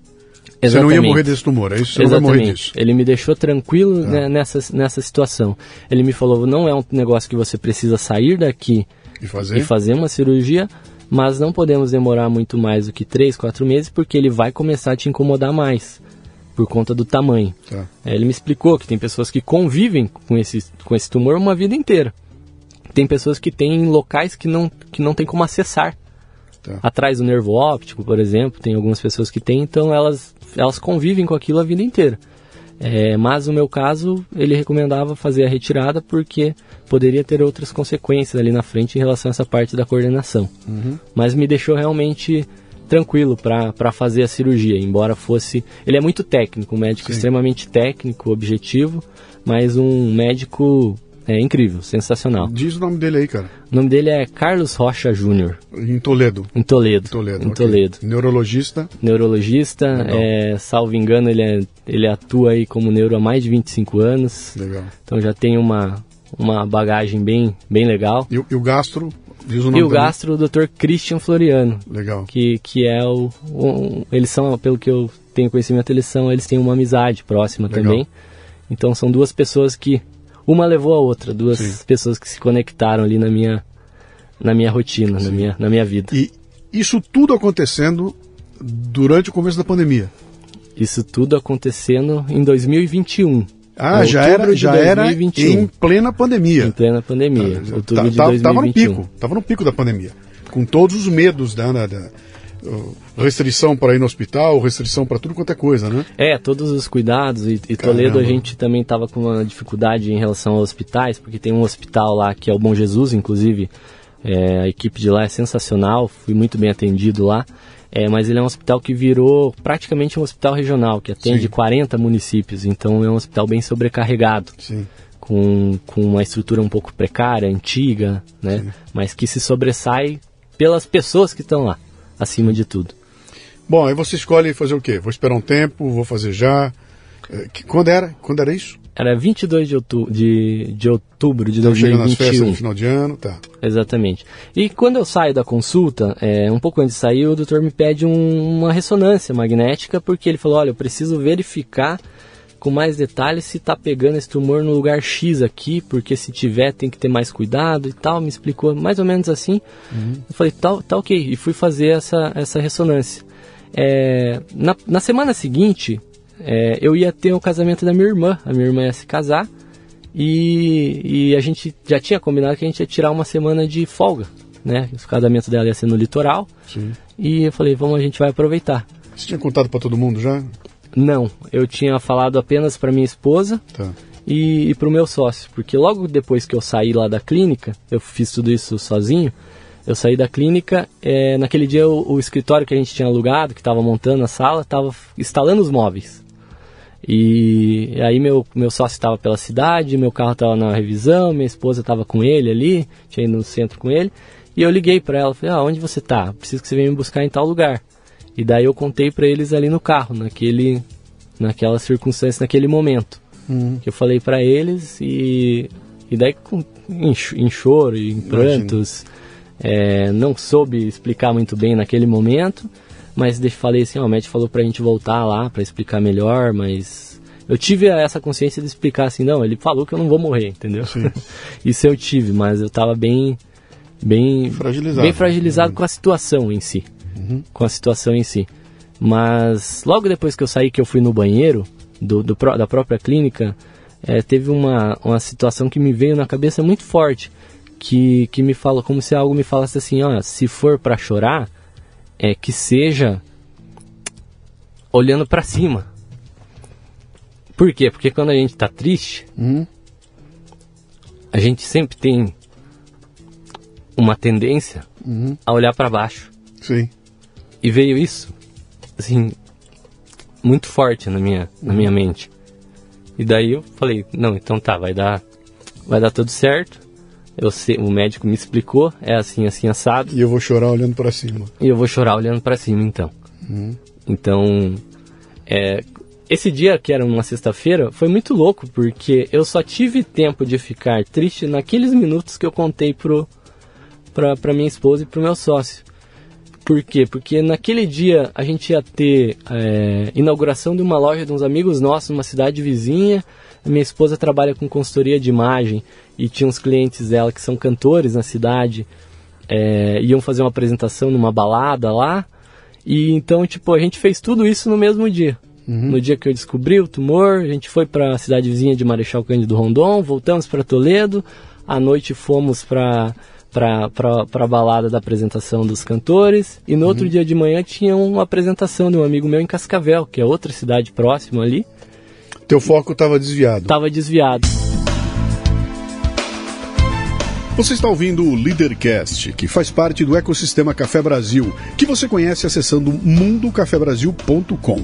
Você não ia morrer desse tumor, é isso? Você não vai morrer Exatamente. disso. Ele me deixou tranquilo né, nessa, nessa situação. Ele me falou, não é um negócio que você precisa sair daqui E fazer? e fazer uma cirurgia, mas não podemos demorar muito mais do que 3, 4 meses, porque ele vai começar a te incomodar mais, por conta do tamanho. Tá. É, Ele me explicou que tem pessoas que convivem com esse, com esse tumor uma vida inteira. Tem pessoas que têm locais que não, que não tem como acessar. Tá. Atrás do nervo óptico, por exemplo, tem algumas pessoas que têm, então elas, elas convivem com aquilo a vida inteira. É, mas no meu caso, ele recomendava fazer a retirada porque poderia ter outras consequências ali na frente em relação a essa parte da coordenação. Mas me deixou realmente tranquilo para fazer a cirurgia, embora fosse. Ele é muito técnico, um médico Sim. extremamente técnico, objetivo, mas um médico é, incrível, sensacional. Diz o nome dele aí, cara. O nome dele é Carlos Rocha Júnior, Em Toledo. em Toledo. Toledo. em. Toledo. Neurologista. Neurologista, Legal. é, salvo engano, ele, é- ele atua aí como neuro há mais de 25 anos, Legal. então já tem uma, uma bagagem bem, bem legal. E, e o gastro? Diz o nome E o também. gastro, o Dr. Christian Floriano, Legal. que, que é o, um- Eles são, pelo que eu tenho conhecimento, eles são. Eles têm uma amizade próxima Legal. também. Então são duas pessoas que. Uma levou a outra, duas Sim. pessoas que se conectaram ali na minha, na minha rotina, na minha, na minha vida. E isso tudo acontecendo durante o começo da pandemia. Isso tudo acontecendo em 2021. Ah, já era, de já era 2021. em plena pandemia. Em plena pandemia. Tá, outubro tá- de 2021. Tava no pico, tava no pico da pandemia. Com todos os medos da, da- da- restrição para ir no hospital, restrição para tudo quanto é coisa, né? É, todos os cuidados. E, e. Toledo a gente também estava com uma dificuldade em relação aos hospitais, porque tem um hospital lá que é o Bom Jesus, inclusive. é, a equipe de lá é sensacional, fui muito bem atendido lá. É, mas ele é um hospital que virou praticamente um hospital regional, que atende Sim. 40 municípios. Então é um hospital bem sobrecarregado, Sim. com, com uma estrutura um pouco precária, antiga, né? Mas que se sobressai pelas pessoas que estão lá, acima de tudo. Bom, aí você escolhe fazer o quê? Vou esperar um tempo, vou fazer já. Que- Quando era? Quando era isso? Era 22 de outubro de, de, outubro de Então, chegando nas festas 2021. de final de ano, tá. Exatamente. E quando eu saio da consulta, é, um pouco antes de sair, o doutor me pede um- uma ressonância magnética, porque ele falou, olha, eu preciso verificar com mais detalhes se está pegando esse tumor no lugar X aqui, porque se tiver tem que ter mais cuidado e tal, me explicou mais ou menos assim. Eu falei, tá, tá ok, e fui fazer essa, essa ressonância. É, na, na semana seguinte, é, eu ia ter o casamento da minha irmã, a minha irmã ia se casar, e, e a gente já tinha combinado que a gente ia tirar uma semana de folga, né? O casamento dela ia ser no litoral, Sim. e eu falei, vamos, a gente vai aproveitar. Você tinha contado para todo mundo já? Não, eu tinha falado apenas para minha esposa Tá. e, e para o meu sócio, porque logo depois que eu saí lá da clínica, eu fiz tudo isso sozinho. Eu saí da clínica, é, naquele dia o, o escritório que a gente tinha alugado, que estava montando a sala, estava instalando os móveis. E aí meu, meu sócio estava pela cidade, meu carro estava na revisão, minha esposa estava com ele ali, tinha ido no centro com ele. E eu liguei para ela, falei, ah, onde você tá? Preciso que você venha me buscar em tal lugar. E daí eu contei para eles ali no carro, naquele, naquela circunstância, naquele momento. Que eu falei para eles e, e daí com, em, em choro e em prantos. É, não soube explicar muito bem naquele momento, mas falei assim, ó, o médico falou pra gente voltar lá pra explicar melhor, mas eu tive essa consciência de explicar assim, não, ele falou que eu não vou morrer, entendeu? (laughs) Isso eu tive, mas eu tava bem bem Fragilizado. bem fragilizado com a situação em si, com a situação em si. Mas logo depois que eu saí, que eu fui no banheiro do, do da própria clínica, é, teve uma, uma situação que me veio na cabeça muito forte, que, que me falou como se algo me falasse assim, ó, se for para chorar, é que seja olhando para cima. Por quê? Porque quando a gente tá triste, Uhum. a gente sempre tem uma tendência Uhum. a olhar para baixo. Sim. E veio isso, assim, muito forte na minha, na minha mente. E daí eu falei, não, então tá, vai dar, vai dar tudo certo. Eu sei, o médico me explicou, é assim, assim, assado. E eu vou chorar olhando para cima. E eu vou chorar olhando para cima, então. Então, é, esse dia, que era uma sexta-feira, foi muito louco, porque eu só tive tempo de ficar triste naqueles minutos que eu contei pro, pra, pra minha esposa e pro meu sócio. Por quê? Porque naquele dia a gente ia ter é, inauguração de uma loja de uns amigos nossos numa cidade vizinha. A minha esposa trabalha com consultoria de imagem e tinha uns clientes dela que são cantores na cidade. é, iam fazer uma apresentação numa balada lá. E então, tipo, a gente fez tudo isso no mesmo dia. No dia que eu descobri o tumor, a gente foi para a cidade vizinha de Marechal Cândido Rondon, voltamos para Toledo. À noite fomos para para a balada da apresentação dos cantores. E no outro dia de manhã tinha uma apresentação de um amigo meu em Cascavel, que é outra cidade próxima ali. Teu foco estava desviado. Tava desviado. Você está ouvindo o Leadercast, que faz parte do ecossistema Café Brasil, que você conhece acessando mundocafebrasil.com.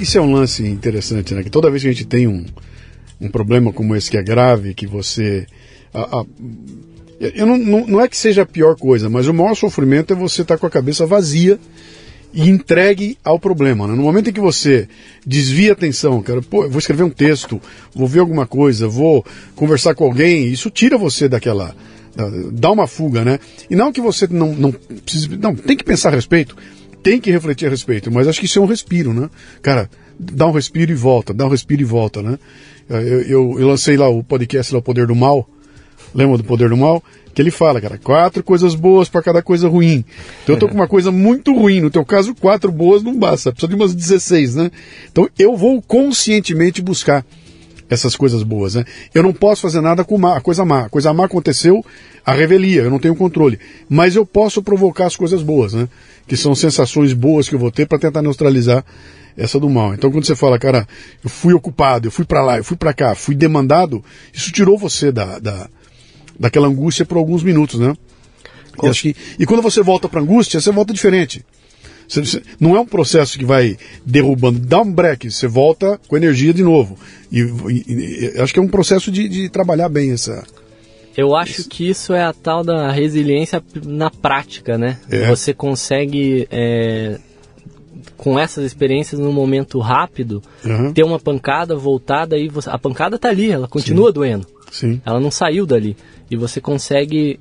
Isso é um lance interessante, né? Que toda vez que a gente tem um, um problema como esse que é grave, que você. a- a- eu não, não, não é que seja a pior coisa, mas o maior sofrimento é você estar com a cabeça vazia e entregue ao problema. né? No momento em que você desvia a atenção, cara, pô, vou escrever um texto, vou ver alguma coisa, vou conversar com alguém, isso tira você daquela. da- dá uma fuga, né? E não que você não, não precise. Não, tem que pensar a respeito, tem que refletir a respeito, mas acho que isso é um respiro, né? Cara, dá um respiro e volta, dá um respiro e volta, né? Eu, eu, eu lancei lá o podcast lá, O Poder do Mal, lembra do Poder do Mal? Que ele fala, cara, quatro coisas boas para cada coisa ruim. Então eu tô com uma coisa muito ruim, no teu caso, quatro boas não basta, precisa de umas 16, né? Então eu vou conscientemente buscar essas coisas boas, né? Eu não posso fazer nada com má, a coisa má. A coisa má aconteceu, a revelia, eu não tenho controle. Mas eu posso provocar as coisas boas, né? Que são sensações boas que eu vou ter para tentar neutralizar essa do mal. Então quando você fala, cara, eu fui ocupado, eu fui para lá, eu fui para cá, fui demandado, isso tirou você da, da daquela angústia por alguns minutos, né? E, acho que, e quando você volta para angústia, você volta diferente. Você- não é um processo que vai derrubando, dá um break, você volta com energia de novo. E, e- e- acho que é um processo de, de trabalhar bem essa. Eu acho que isso é a tal da resiliência na prática, né? É. Você consegue, é, com essas experiências, num momento rápido, Aham. ter uma pancada voltada e você, a pancada tá ali, ela continua doendo. Sim, Ela não saiu dali. E você consegue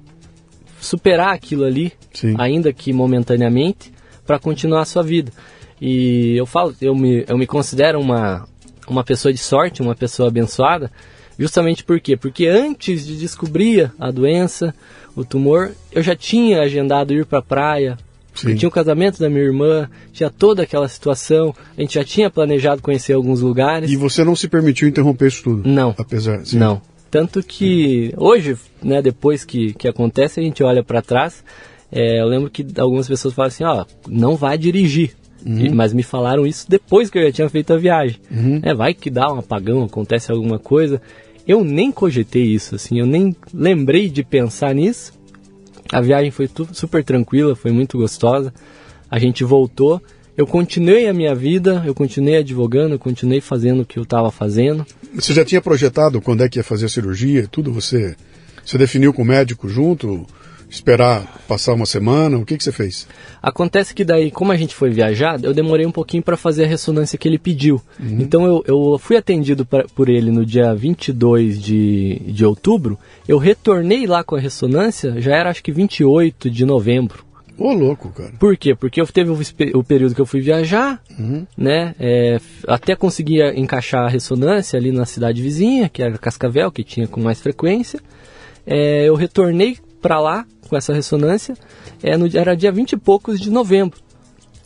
superar aquilo ali, Sim. ainda que momentaneamente, para continuar a sua vida. E eu falo, eu me, eu me considero uma, uma pessoa de sorte, uma pessoa abençoada, justamente por quê? Porque antes de descobrir a doença, o tumor, eu já tinha agendado ir para a praia. Tinha o casamento da minha irmã, tinha toda aquela situação, a gente já tinha planejado conhecer alguns lugares. E você não se permitiu interromper isso tudo? Não. Apesar. sim. Não. Tanto que hoje, né, depois que, que acontece, a gente olha para trás. é, eu lembro que algumas pessoas falam assim, ó, não vai dirigir. E- mas me falaram isso depois que eu já tinha feito a viagem. É, vai que dá um apagão, acontece alguma coisa. Eu nem cogitei isso, assim, eu nem lembrei de pensar nisso. A viagem foi super tranquila, foi muito gostosa. A gente voltou. Eu continuei a minha vida, eu continuei advogando, eu continuei fazendo o que eu estava fazendo. Você já tinha projetado quando é que ia fazer a cirurgia tudo? Você, você definiu com o médico junto? Esperar passar uma semana? O que, que você fez? Acontece que daí, como a gente foi viajar, eu demorei um pouquinho para fazer a ressonância que ele pediu. Uhum. Então eu, eu fui atendido pra, por ele no dia 22 de, de outubro. Eu retornei lá com a ressonância, já era acho que 28 de novembro. Ô, louco, cara. Por quê? Porque eu teve o, o período que eu fui viajar, uhum. né? É, até conseguia encaixar a ressonância ali na cidade vizinha, que era Cascavel, que tinha com mais frequência. É, eu retornei para lá com essa ressonância, é, no, era dia 20 e poucos de novembro.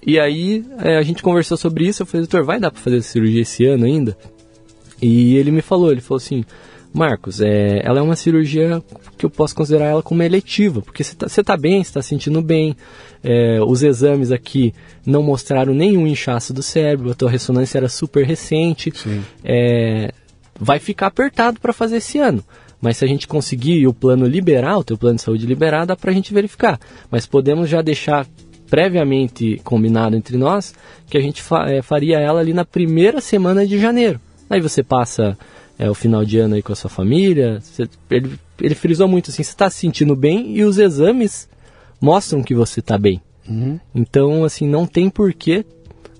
E aí é, a gente conversou sobre isso, eu falei, doutor, vai dar para fazer cirurgia esse ano ainda? E ele me falou, ele falou assim, Marcos, é, ela é uma cirurgia que eu posso considerar ela como eletiva, porque você está tá bem, está sentindo bem, é, os exames aqui não mostraram nenhum inchaço do cérebro, a tua ressonância era super recente, é, vai ficar apertado para fazer esse ano. Mas se a gente conseguir o plano liberar, o teu plano de saúde liberar, dá para a gente verificar. Mas podemos já deixar previamente combinado entre nós que a gente fa é, faria ela ali na primeira semana de janeiro. Aí você passa é, o final de ano aí com a sua família. Você, ele, ele frisou muito assim, você está se sentindo bem e os exames mostram que você está bem. Uhum. Então, assim, não tem porquê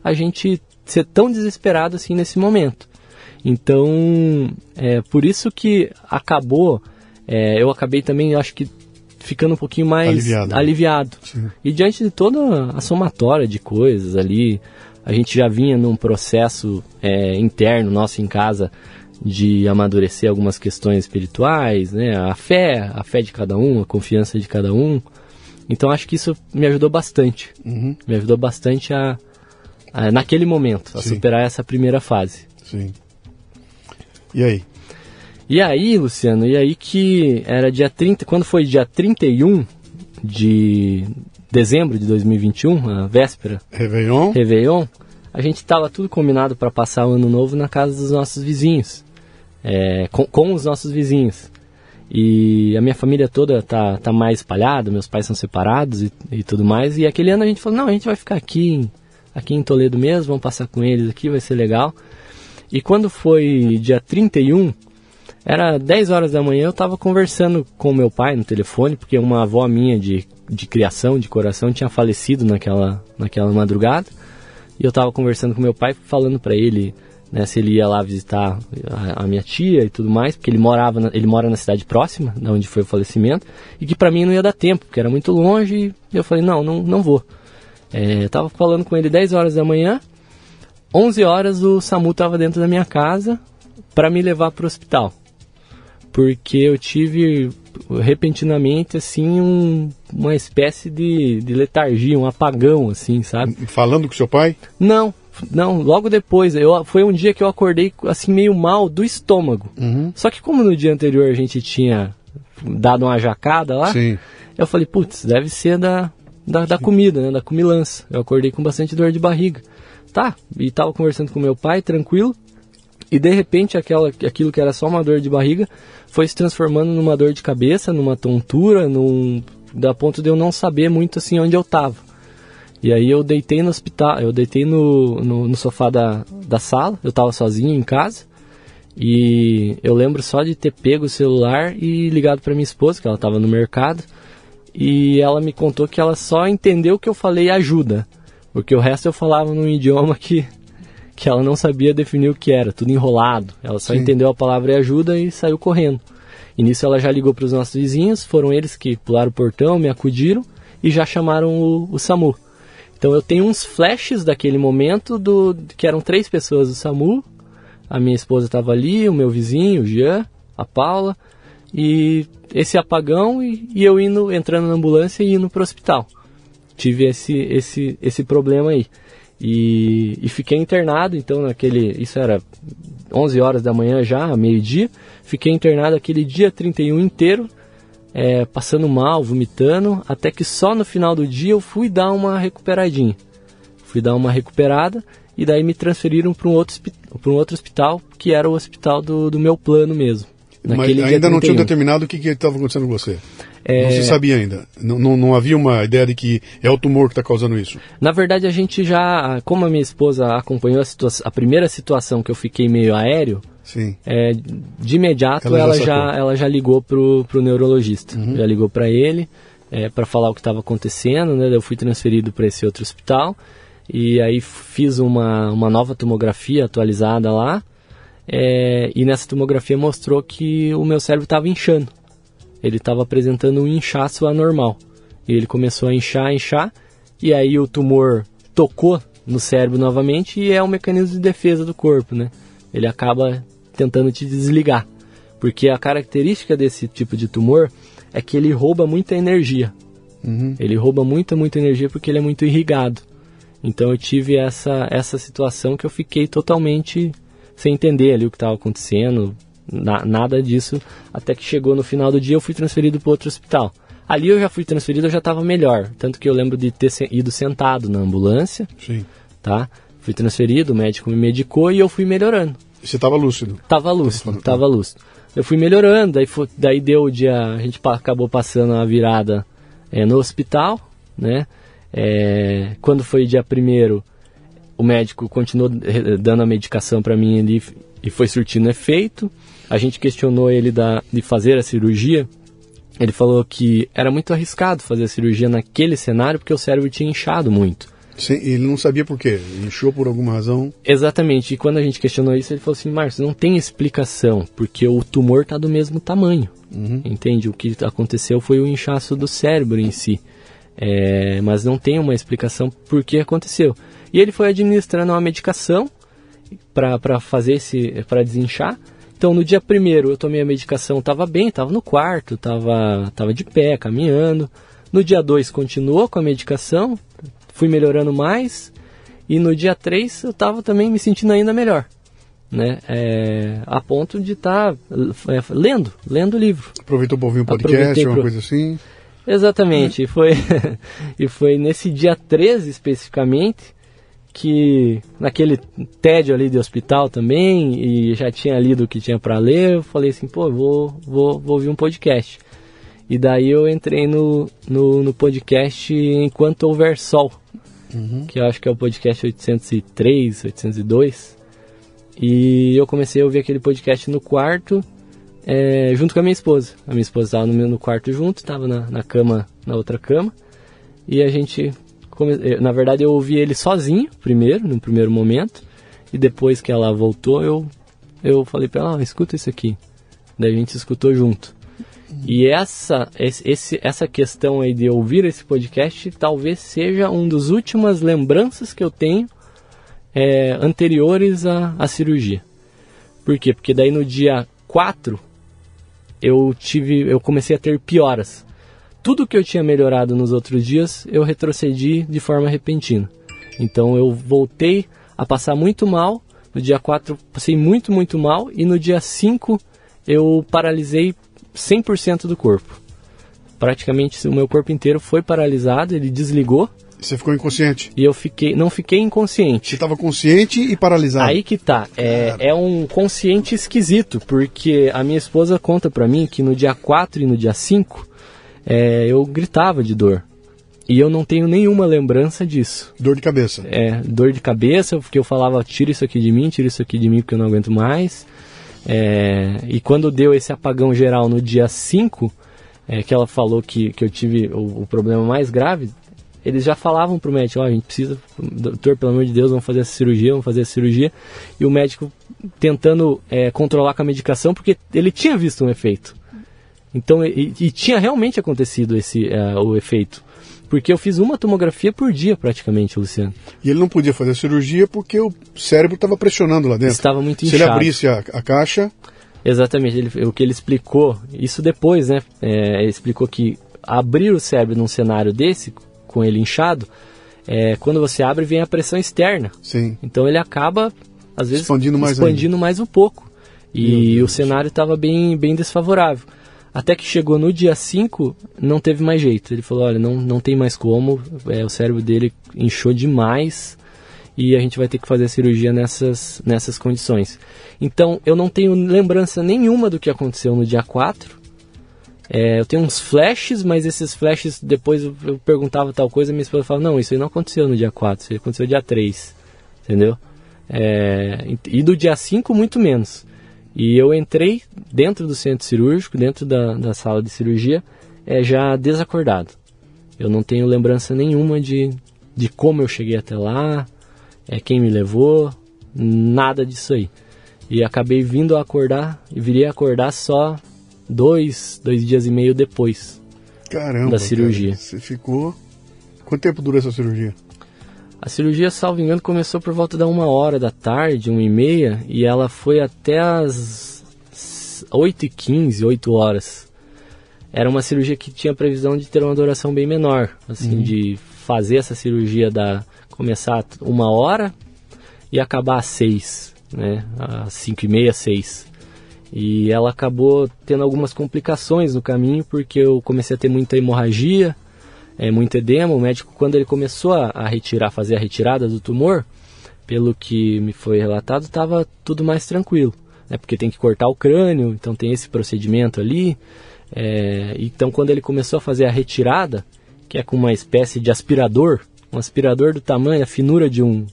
a gente ser tão desesperado assim nesse momento. Então, é por isso que acabou, é, eu acabei também, acho que ficando um pouquinho mais aliviado. aliviado. E diante de toda a somatória de coisas ali, a gente já vinha num processo é, interno nosso em casa de amadurecer algumas questões espirituais, né? A fé, a fé de cada um, a confiança de cada um. Então acho que isso me ajudou bastante. Uhum. Me ajudou bastante a, a naquele momento, a Sim. superar essa primeira fase. Sim. E aí? E aí, Luciano, e aí que era dia 30, quando foi dia 31 de dezembro de 2021, a véspera. Réveillon. Réveillon. A gente estava tudo combinado para passar o ano novo na casa dos nossos vizinhos. É, com, com, os nossos vizinhos. E a minha família toda tá, tá mais espalhada, meus pais são separados e, e tudo mais. E aquele ano a gente falou, não, a gente vai ficar aqui, aqui em Toledo mesmo, vamos passar com eles aqui, vai ser legal. E quando foi dia 31, era 10 horas da manhã, eu estava conversando com meu pai no telefone, porque uma avó minha de, de criação, de coração, tinha falecido naquela, naquela madrugada. E eu estava conversando com meu pai, falando para ele né, se ele ia lá visitar a, a, minha tia e tudo mais, porque ele morava na, ele mora na cidade próxima, da onde foi o falecimento, e que para mim não ia dar tempo, porque era muito longe, e eu falei, não, não, não vou. É, eu tava falando com ele 10 horas da manhã, 11 horas o SAMU estava dentro da minha casa para me levar para o hospital. Porque eu tive repentinamente assim um, uma espécie de, de letargia, um apagão assim, sabe? Falando com seu pai? Não, não, logo depois. Eu, foi um dia que eu acordei assim meio mal do estômago. Uhum. Só que como no dia anterior a gente tinha dado uma jacada lá, Sim. eu falei, putz, deve ser da, da, da comida, né? Da comilança. Eu acordei com bastante dor de barriga. Tá, e tava conversando com meu pai, tranquilo. E de repente aquela, aquilo que era só uma dor de barriga foi se transformando numa dor de cabeça, numa tontura, num, da ponto de eu não saber muito assim onde eu tava. E aí eu deitei no hospital, eu deitei no, no, no sofá da, da sala, eu tava sozinho em casa. E eu lembro só de ter pego o celular e ligado para minha esposa, que ela estava no mercado. E ela me contou que ela só entendeu que eu falei ajuda. Porque o resto eu falava num idioma que, que ela não sabia definir o que era, tudo enrolado. Ela só Sim. entendeu a palavra ajuda e saiu correndo. E nisso ela já ligou para os nossos vizinhos, foram eles que pularam o portão, me acudiram e já chamaram o, o SAMU. Então eu tenho uns flashes daquele momento do que eram três pessoas do SAMU. A minha esposa estava ali, o meu vizinho, o Jean, a Paula, e esse apagão e, e eu indo entrando na ambulância e indo para o hospital tive esse, esse, esse problema aí. E, e, fiquei internado, então naquele. Isso era 11 horas da manhã já, meio-dia. Fiquei internado aquele dia 31 inteiro, é, passando mal, vomitando, até que só no final do dia eu fui dar uma recuperadinha. Fui dar uma recuperada e daí me transferiram para um, outro, um outro hospital, que era o hospital do, do meu plano mesmo. Mas ainda não tinha determinado o que estava acontecendo com você? É... Não se sabia ainda. Não, não, não, havia uma ideia de que é o tumor que está causando isso. Na verdade, a gente já, como a minha esposa acompanhou a, a primeira situação que eu fiquei meio aéreo, Sim. É, de imediato ela, ela já, ela já ligou pro, pro neurologista. Uhum. Já ligou para ele. é, para falar o que estava acontecendo, né? Eu fui transferido para esse outro hospital e aí fiz uma, uma nova tomografia atualizada lá é, e nessa tomografia mostrou que o meu cérebro estava inchando. Ele estava apresentando um inchaço anormal. E ele começou a inchar, inchar, e aí o tumor tocou no cérebro novamente e é um mecanismo de defesa do corpo, né? Ele acaba tentando te desligar. Porque a característica desse tipo de tumor é que ele rouba muita energia. Uhum. Ele rouba muita, muita energia porque ele é muito irrigado. Então eu tive essa, essa situação que eu fiquei totalmente sem entender ali o que estava acontecendo, na, nada disso, até que chegou no final do dia eu fui transferido para outro hospital. Ali eu já fui transferido, eu já estava melhor, tanto que eu lembro de ter ido sentado na ambulância, Sim. tá? Fui transferido, o médico me medicou e eu fui melhorando. Você estava lúcido? Tava lúcido, tava lúcido. Eu fui melhorando, daí, foi, daí deu o dia, a gente acabou passando a virada é, no hospital, né? É, quando foi dia primeiro, o médico continuou dando a medicação para mim ali e foi surtindo efeito. A gente questionou ele da, de fazer a cirurgia. Ele falou que era muito arriscado fazer a cirurgia naquele cenário porque o cérebro tinha inchado muito. Sim, ele não sabia por quê, inchou por alguma razão. Exatamente, e quando a gente questionou isso, ele falou assim: Márcio, não tem explicação, porque o tumor está do mesmo tamanho. Uhum. Entende? O que aconteceu foi o inchaço do cérebro em si. É, mas não tem uma explicação por que aconteceu. E ele foi administrando uma medicação para fazer esse para desinchar. Então no dia primeiro eu tomei a medicação, estava bem, estava no quarto, estava tava de pé, caminhando. No dia 2 continuou com a medicação, fui melhorando mais. E no dia 3 eu estava também me sentindo ainda melhor. Né? É, a ponto de estar tá, é, lendo, lendo o livro. Aproveitou para ouvir um podcast, uma pro... coisa assim? Exatamente, hum. e, foi, (laughs) e foi nesse dia 13 especificamente que naquele tédio ali de hospital também e já tinha lido o que tinha para ler, eu falei assim, pô, vou, vou, vou ouvir um podcast. E daí eu entrei no, no, no podcast Enquanto Houver Sol, uhum. que eu acho que é o podcast 803, 802. E eu comecei a ouvir aquele podcast no quarto, é, junto com a minha esposa. A minha esposa estava no, no quarto junto, estava na, na cama, na outra cama. E a gente na verdade, eu ouvi ele sozinho, primeiro, no primeiro momento. E depois que ela voltou, eu, eu falei para ela, ah, escuta isso aqui. Daí a gente escutou junto. E essa, esse, essa questão aí de ouvir esse podcast talvez seja uma das últimas lembranças que eu tenho é, anteriores à, à cirurgia. Por quê? Porque daí no dia 4 eu tive, eu comecei a ter pioras tudo que eu tinha melhorado nos outros dias, eu retrocedi de forma repentina. Então eu voltei a passar muito mal. No dia 4 passei muito, muito mal. E no dia 5 eu paralisei 100% do corpo. Praticamente o meu corpo inteiro foi paralisado, ele desligou. Você ficou inconsciente? E eu fiquei, não fiquei inconsciente. Você estava consciente e paralisado. Aí que tá. É, é um consciente esquisito, porque a minha esposa conta pra mim que no dia 4 e no dia 5 é, eu gritava de dor. E eu não tenho nenhuma lembrança disso. Dor de cabeça? É, dor de cabeça, porque eu falava, tira isso aqui de mim, tira isso aqui de mim, porque eu não aguento mais. É, e quando deu esse apagão geral no dia 5, é, que ela falou que, que eu tive o, o problema mais grave, eles já falavam pro médico, ó, oh, a gente precisa, doutor, pelo amor de Deus, vamos fazer essa cirurgia, vamos fazer a cirurgia. E o médico tentando é, controlar com a medicação, porque ele tinha visto um efeito. Então, e, e tinha realmente acontecido esse uh, o efeito. Porque eu fiz uma tomografia por dia, praticamente, Luciano. E ele não podia fazer cirurgia porque o cérebro estava pressionando lá dentro. Estava muito inchado. Se ele abrisse a, a caixa. Exatamente, ele, o que ele explicou, isso depois, né? É, ele explicou que abrir o cérebro num cenário desse, com ele inchado, é, quando você abre, vem a pressão externa. Sim. Então ele acaba, às vezes, expandindo mais, expandindo mais um pouco. E o cenário estava bem, bem desfavorável. Até que chegou no dia 5, não teve mais jeito. Ele falou: olha, não, não tem mais como, é, o cérebro dele inchou demais e a gente vai ter que fazer a cirurgia nessas, nessas condições. Então, eu não tenho lembrança nenhuma do que aconteceu no dia 4. É, eu tenho uns flashes, mas esses flashes, depois eu, perguntava tal coisa, minha esposa falava: não, isso aí não aconteceu no dia 4, isso aí aconteceu no dia 3. Entendeu? É, e do dia 5, muito menos. E eu entrei dentro do centro cirúrgico, dentro da, da sala de cirurgia, é, já desacordado. Eu não tenho lembrança nenhuma de, de como eu cheguei até lá, é quem me levou, nada disso aí. E acabei vindo a acordar e virei acordar só dois, dois dias e meio depois Caramba, da cirurgia. Cara, você ficou. Quanto tempo durou essa cirurgia? A cirurgia, salvo engano, começou por volta da uma hora da tarde, uma e meia, e ela foi até as 8 e 15, 8 horas. Era uma cirurgia que tinha previsão de ter uma duração bem menor, assim, uhum. de fazer essa cirurgia da começar uma hora e acabar às seis, né, às cinco e meia, seis. E ela acabou tendo algumas complicações no caminho porque eu comecei a ter muita hemorragia, é, muito edema. O médico, quando ele começou a, a retirar, fazer a retirada do tumor, pelo que me foi relatado, estava tudo mais tranquilo. Né, porque tem que cortar o crânio, então tem esse procedimento ali. É, então, quando ele começou a fazer a retirada, que é com uma espécie de aspirador, um aspirador do tamanho, a finura de um,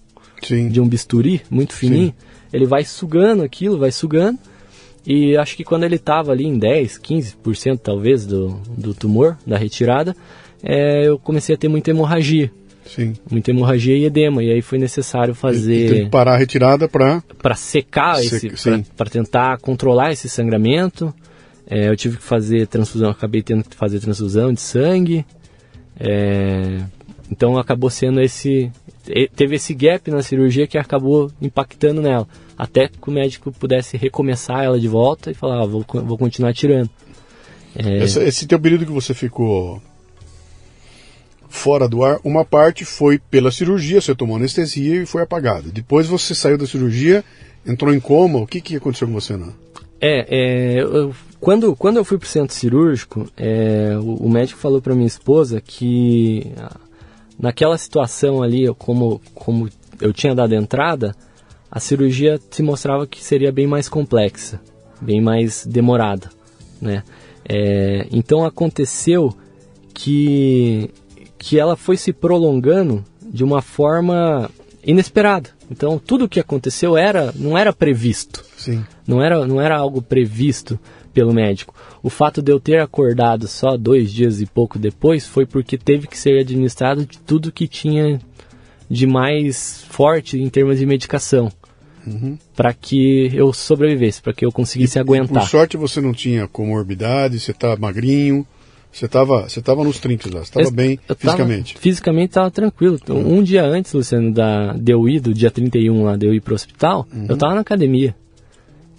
Sim. de um bisturi, muito fininho, Sim. ele vai sugando aquilo, vai sugando. E acho que quando ele estava ali em 10, 15% talvez do, do tumor, da retirada, é, eu comecei a ter muita hemorragia. Sim. Muita hemorragia e edema. E aí foi necessário fazer. Tem que parar a retirada para. Para secar, para tentar controlar esse sangramento. É, eu tive que fazer transfusão, acabei tendo que fazer transfusão de sangue. É, então acabou sendo esse. Teve esse gap na cirurgia que acabou impactando nela. Até que o médico pudesse recomeçar ela de volta e falar: ah, vou, vou continuar tirando. É... Esse, esse teu período que você ficou fora do ar, uma parte foi pela cirurgia, você tomou anestesia e foi apagada. Depois você saiu da cirurgia, entrou em coma. O que, que aconteceu com você, não? É, é eu, quando, quando eu fui para o centro cirúrgico, é, o, o, médico falou para minha esposa que naquela situação ali, como, como eu tinha dado entrada, a cirurgia se mostrava que seria bem mais complexa, bem mais demorada, né? É, então aconteceu que que ela foi se prolongando de uma forma inesperada. Então tudo o que aconteceu era não era previsto. Sim. Não era não era algo previsto pelo médico. O fato de eu ter acordado só dois dias e pouco depois foi porque teve que ser administrado de tudo que tinha de mais forte em termos de medicação. Uhum. Para que eu sobrevivesse, para que eu conseguisse e, aguentar. Por sorte você não tinha comorbidade, você tá magrinho. Você estava você tava nos 30 lá, você estava bem fisicamente? Tava, fisicamente estava tranquilo. Então, uhum. Um dia antes, Luciano, da, de eu ir, do dia 31 lá, de eu ir para o hospital, uhum. eu estava na academia.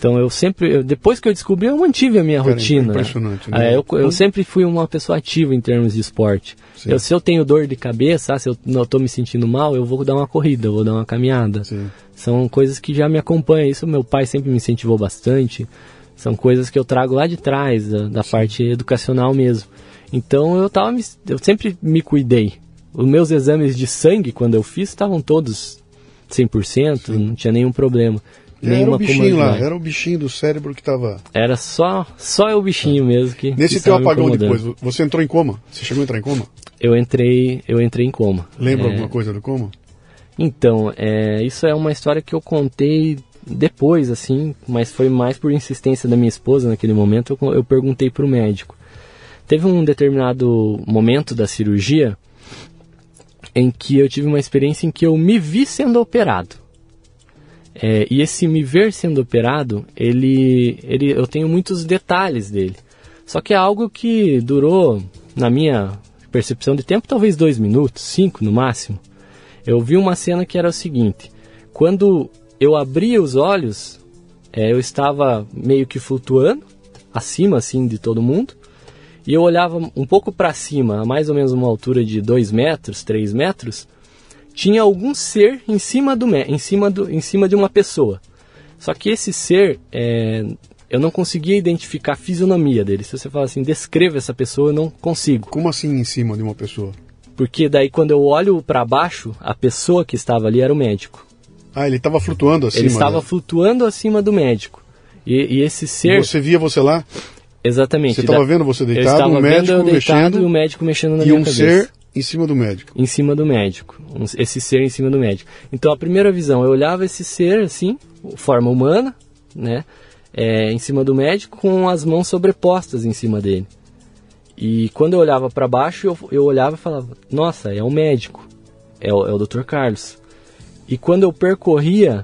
Então eu sempre, eu, depois que eu descobri, eu mantive a minha Cara, rotina. Impressionante, né? É, eu, eu, sempre fui uma pessoa ativa em termos de esporte. Eu, se eu tenho dor de cabeça, se eu não estou me sentindo mal, eu vou dar uma corrida, eu vou dar uma caminhada. Sim. São coisas que já me acompanham. Isso meu pai sempre me incentivou bastante. São coisas que eu trago lá de trás, da, da parte educacional mesmo. Então eu tava eu sempre me cuidei. Os meus exames de sangue quando eu fiz estavam todos 100%, Sim. não tinha nenhum problema. Era o bichinho lá, era o bichinho do cérebro que estava. Era só só o bichinho mesmo que. Nesse que teu apagão depois, você entrou em coma? Você chegou a entrar em coma? Eu entrei, eu entrei em coma. Lembra é... alguma coisa do coma? Então, é, isso é uma história que eu contei depois, assim, mas foi mais por insistência da minha esposa naquele momento. Eu, eu perguntei para o médico. Teve um determinado momento da cirurgia em que eu tive uma experiência em que eu me vi sendo operado. É, e esse me ver sendo operado, ele, ele, eu tenho muitos detalhes dele. Só que é algo que durou, na minha percepção de tempo, talvez dois minutos, cinco no máximo. Eu vi uma cena que era o seguinte: quando eu abria os olhos, é, eu estava meio que flutuando acima assim de todo mundo e eu olhava um pouco para cima, a mais ou menos uma altura de 2 metros, 3 metros, tinha algum ser em cima, do, em cima, do, em cima de uma pessoa. Só que esse ser, é, eu não conseguia identificar a fisionomia dele. Se você fala assim, descreva essa pessoa, eu não consigo. Como assim em cima de uma pessoa? Porque daí quando eu olho para baixo, a pessoa que estava ali era o médico. Ah, ele estava flutuando acima? Ele estava flutuando acima do médico. E, e esse ser... E você via você lá? Exatamente. Você estava vendo você deitado, o médico mexendo e o médico mexendo na e minha um cabeça. ser em cima do médico. Em cima do médico. Esse ser em cima do médico. Então a primeira visão, eu olhava esse ser assim, forma humana, né? É, em cima do médico com as mãos sobrepostas em cima dele. E quando eu olhava para baixo, eu, eu olhava e falava: Nossa, é um médico, é o, é o Dr. Carlos. E quando eu percorria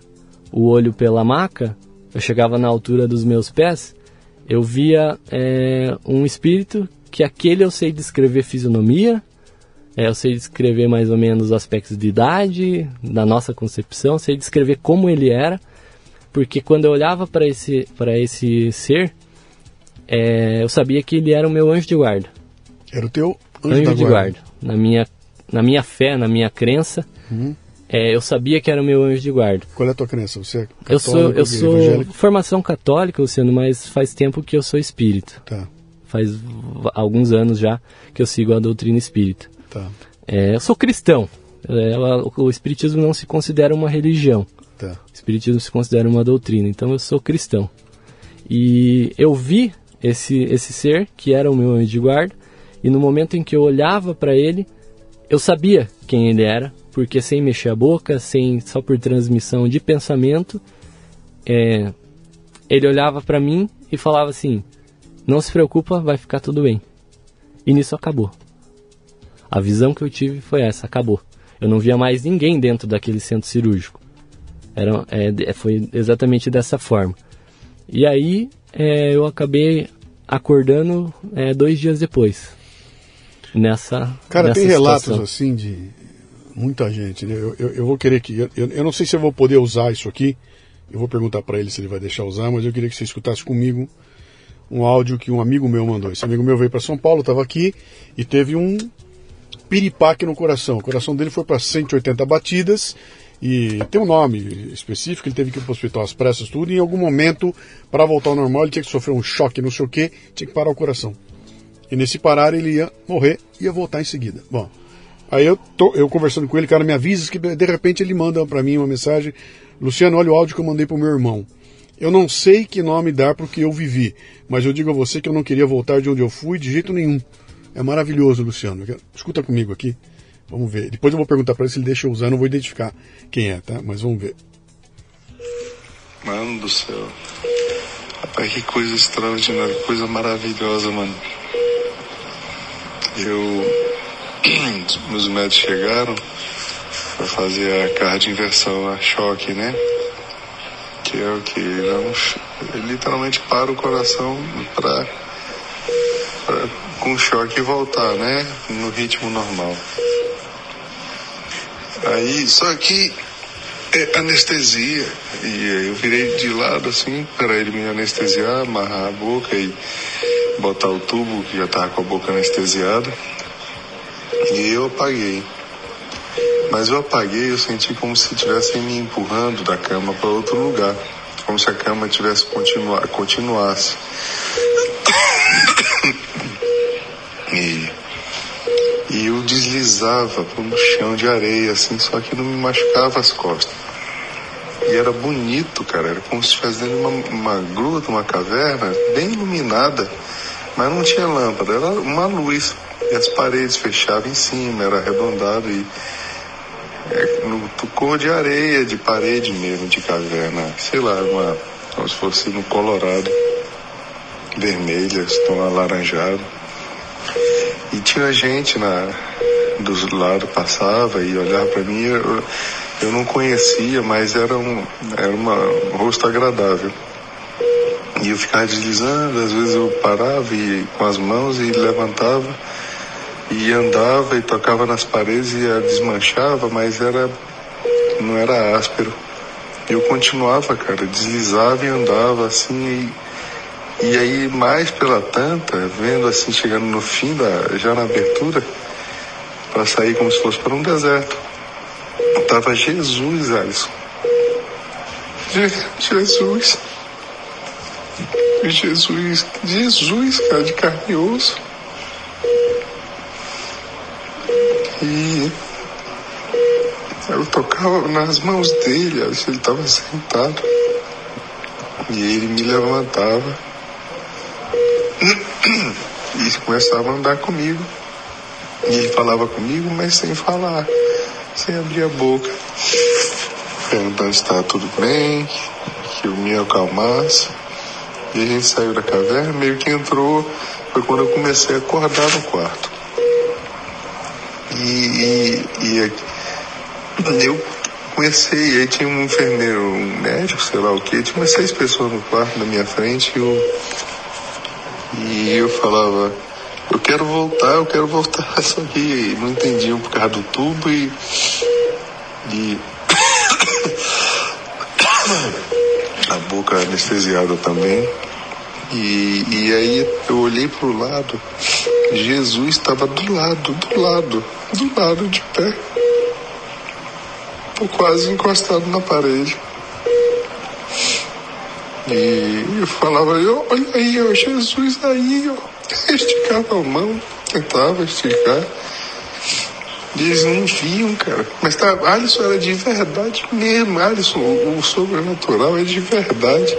o olho pela maca, eu chegava na altura dos meus pés, eu via é, um espírito que aquele eu sei descrever fisionomia, é, eu sei descrever mais ou menos os aspectos de idade, da nossa concepção, sei descrever como ele era, porque quando eu olhava para esse, esse ser, é, eu sabia que ele era o meu anjo de guarda. Era o teu anjo, anjo de guarda. guarda. Na minha, na minha fé, na minha crença, uhum. é, eu sabia que era o meu anjo de guarda. Qual é a tua crença? Você é católico, eu sou, eu sou evangélico? formação católica, Luciano, mas faz tempo que eu sou espírita. Tá. Faz alguns anos já que eu sigo a doutrina espírita. Tá. É, eu sou cristão. É, o espiritismo não se considera uma religião. Tá. O espiritismo se considera uma doutrina. Então eu sou cristão. E eu vi esse, esse ser, que era o meu anjo de guarda, e no momento em que eu olhava para ele, eu sabia quem ele era, porque sem mexer a boca, sem só por transmissão de pensamento, é, ele olhava para mim e falava assim: Não se preocupa, vai ficar tudo bem. E nisso acabou. A visão que eu tive foi essa: acabou. Eu não via mais ninguém dentro daquele centro cirúrgico. Era, é, foi exatamente dessa forma. E aí é, eu acabei acordando é, dois dias depois. Nessa. Cara, nessa tem relatos situação. assim de muita gente. Né? Eu, eu, eu, vou querer que. Eu, eu não sei se eu vou poder usar isso aqui. Eu vou perguntar para ele se ele vai deixar usar, mas eu queria que você escutasse comigo um áudio que um amigo meu mandou. Esse amigo meu veio para São Paulo, estava aqui e teve um piripaque no coração. O coração dele foi para 180 batidas e tem um nome específico, ele teve que ir para o hospital às pressas, tudo, e em algum momento, para voltar ao normal, ele tinha que sofrer um choque, não sei o que, tinha que parar o coração. E nesse parar ele ia morrer, ia voltar em seguida. Bom, aí eu, tô, eu conversando com ele, cara, me avisa que de repente ele manda para mim uma mensagem, Luciano, olha o áudio que eu mandei pro meu irmão. Eu não sei que nome dar pro que eu vivi, mas eu digo a você que eu não queria voltar de onde eu fui de jeito nenhum. É maravilhoso, Luciano. Escuta comigo aqui. Vamos ver. Depois eu vou perguntar para ele se ele deixa eu usar, eu não vou identificar quem é, tá? Mas vamos ver. Mano do céu. Rapaz, que coisa extraordinária, coisa maravilhosa, mano. Eu. (clears throat) Meus médicos chegaram para fazer a carga inversão a choque, né? Que é o que? Literalmente para o coração para com choque voltar, né? No ritmo normal. Aí, só que é anestesia. E eu virei de lado assim, para ele me anestesiar, amarrar a boca e botar o tubo que já estava com a boca anestesiada. E eu apaguei. Mas eu apaguei, eu senti como se estivessem me empurrando da cama para outro lugar. Como se a cama tivesse continua, continuasse. (coughs) e eu deslizava no chão de areia, assim, só que não me machucava as costas. E era bonito, cara, era como se estivesse dentro de uma, uma gruta, uma caverna, bem iluminada, mas não tinha lâmpada, era uma luz. E as paredes fechavam em cima, era arredondado e é, no cor de areia, de parede mesmo, de caverna, sei lá, uma, como se fosse no Colorado, vermelha, tom alaranjado. E tinha gente na, dos lados, passava e olhava para mim, eu, eu não conhecia, mas era um, era uma, um rosto agradável. E eu ficava deslizando, às vezes eu parava e, com as mãos e levantava e andava e tocava nas paredes e desmanchava, mas era não era áspero. Eu continuava, cara, deslizava e andava assim e e aí, mais pela tanta, vendo assim, chegando no fim, da, já na abertura, para sair como se fosse para um deserto. Tava Jesus, Alisson. Jesus. Jesus. Jesus, cara, de carne e osso. E eu tocava nas mãos dele, ele estava sentado. E ele me levantava e começava a andar comigo. E ele falava comigo, mas sem falar, sem abrir a boca. Perguntando se estava tudo bem, que eu me acalmasse. E a gente saiu da caverna, meio que entrou, foi quando eu comecei a acordar no quarto. E, e, e eu comecei, aí tinha um enfermeiro, um médico, sei lá o que, tinha umas seis pessoas no quarto na minha frente e eu, e eu falava, eu quero voltar, eu quero voltar, (laughs) só que não entendiam por causa do tubo e. e (coughs) a boca anestesiada também. E, e aí eu olhei para o lado, Jesus estava do lado, do lado, do lado de pé, quase encostado na parede. E eu falava, olha aí, ó, Jesus aí, ó. Esticava a mão, tentava esticar. E eles não viam, cara. Mas tá, Alisson era de verdade mesmo. Alisson, o, o sobrenatural é de verdade.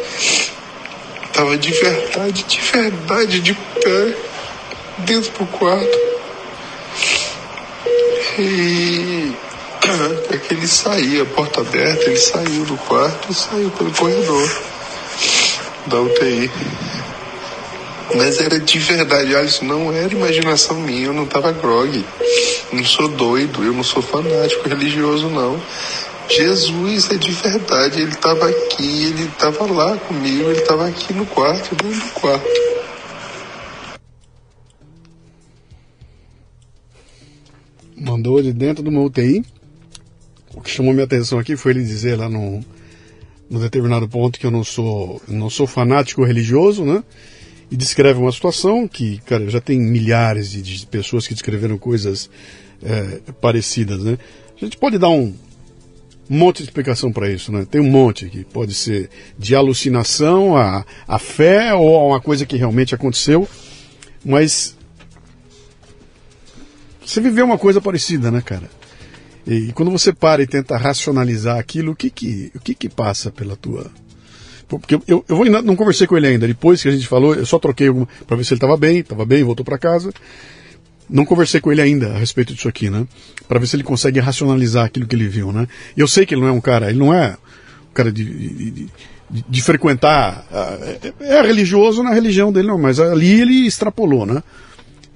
Tava de verdade, de verdade, de pé, dentro do quarto. E (clears throat) é que ele saía, porta aberta, ele saiu do quarto e saiu pelo corredor da UTI. Mas era de verdade, Alisson, não era imaginação minha, eu não tava grog. Não sou doido, eu não sou fanático religioso, não. Jesus é de verdade, ele estava aqui, ele estava lá comigo, ele estava aqui no quarto, dentro do quarto. Mandou de dentro de uma UTI. O que chamou minha atenção aqui foi ele dizer lá num, num determinado ponto que eu não sou, não sou fanático religioso, né? e descreve uma situação que, cara, já tem milhares de, pessoas que descreveram coisas é, parecidas, né? A gente pode dar um monte de explicação para isso, né? Tem um monte que pode ser de alucinação a, a fé ou a uma coisa que realmente aconteceu, mas você viveu uma coisa parecida, né, cara? E, e quando você para e tenta racionalizar aquilo, o que que, o que, que passa pela tua porque eu, eu, vou, não conversei com ele ainda. Depois que a gente falou, eu só troquei para ver se ele estava bem, estava bem, voltou para casa. Não conversei com ele ainda a respeito disso aqui, né? Para ver se ele consegue racionalizar aquilo que ele viu, né? E eu sei que ele não é um cara, ele não é um cara de, de, de, de frequentar. É, é religioso na religião dele, não, mas ali ele extrapolou, né?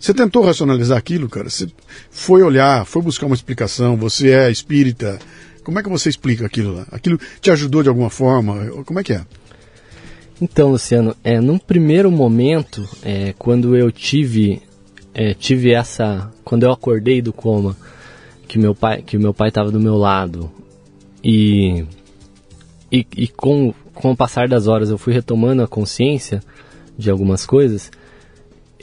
Você tentou racionalizar aquilo, cara? Você foi olhar, foi buscar uma explicação, você é espírita. Como é que você explica aquilo lá? Aquilo te ajudou de alguma forma? Como é que é? Então, Luciano, é, num primeiro momento, é, quando eu tive, é, tive essa, quando eu acordei do coma, que meu pai, que meu pai estava do meu lado e e, e com, com o passar das horas eu fui retomando a consciência de algumas coisas,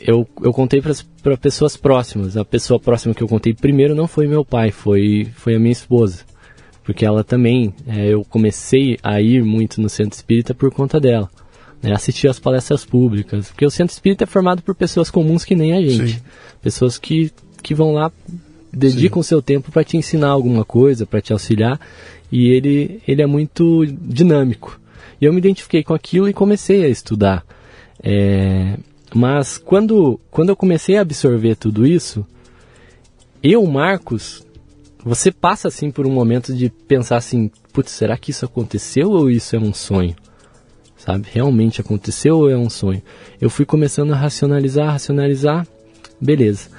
eu, eu contei para pessoas próximas. A pessoa próxima que eu contei primeiro não foi meu pai, foi, foi a minha esposa. Porque ela também, é, eu comecei a ir muito no centro espírita por conta dela né, assistir às palestras públicas, porque o centro espírita é formado por pessoas comuns que nem a gente, Sim. pessoas que, que vão lá dedicam o seu tempo para te ensinar alguma coisa, para te auxiliar, e ele, ele é muito dinâmico. E eu me identifiquei com aquilo e comecei a estudar. É, mas quando, quando eu comecei a absorver tudo isso, eu, Marcos, você passa assim por um momento de pensar assim, putz, será que isso aconteceu ou isso é um sonho? sabe? Realmente aconteceu ou é um sonho? Eu fui começando a racionalizar, racionalizar, beleza.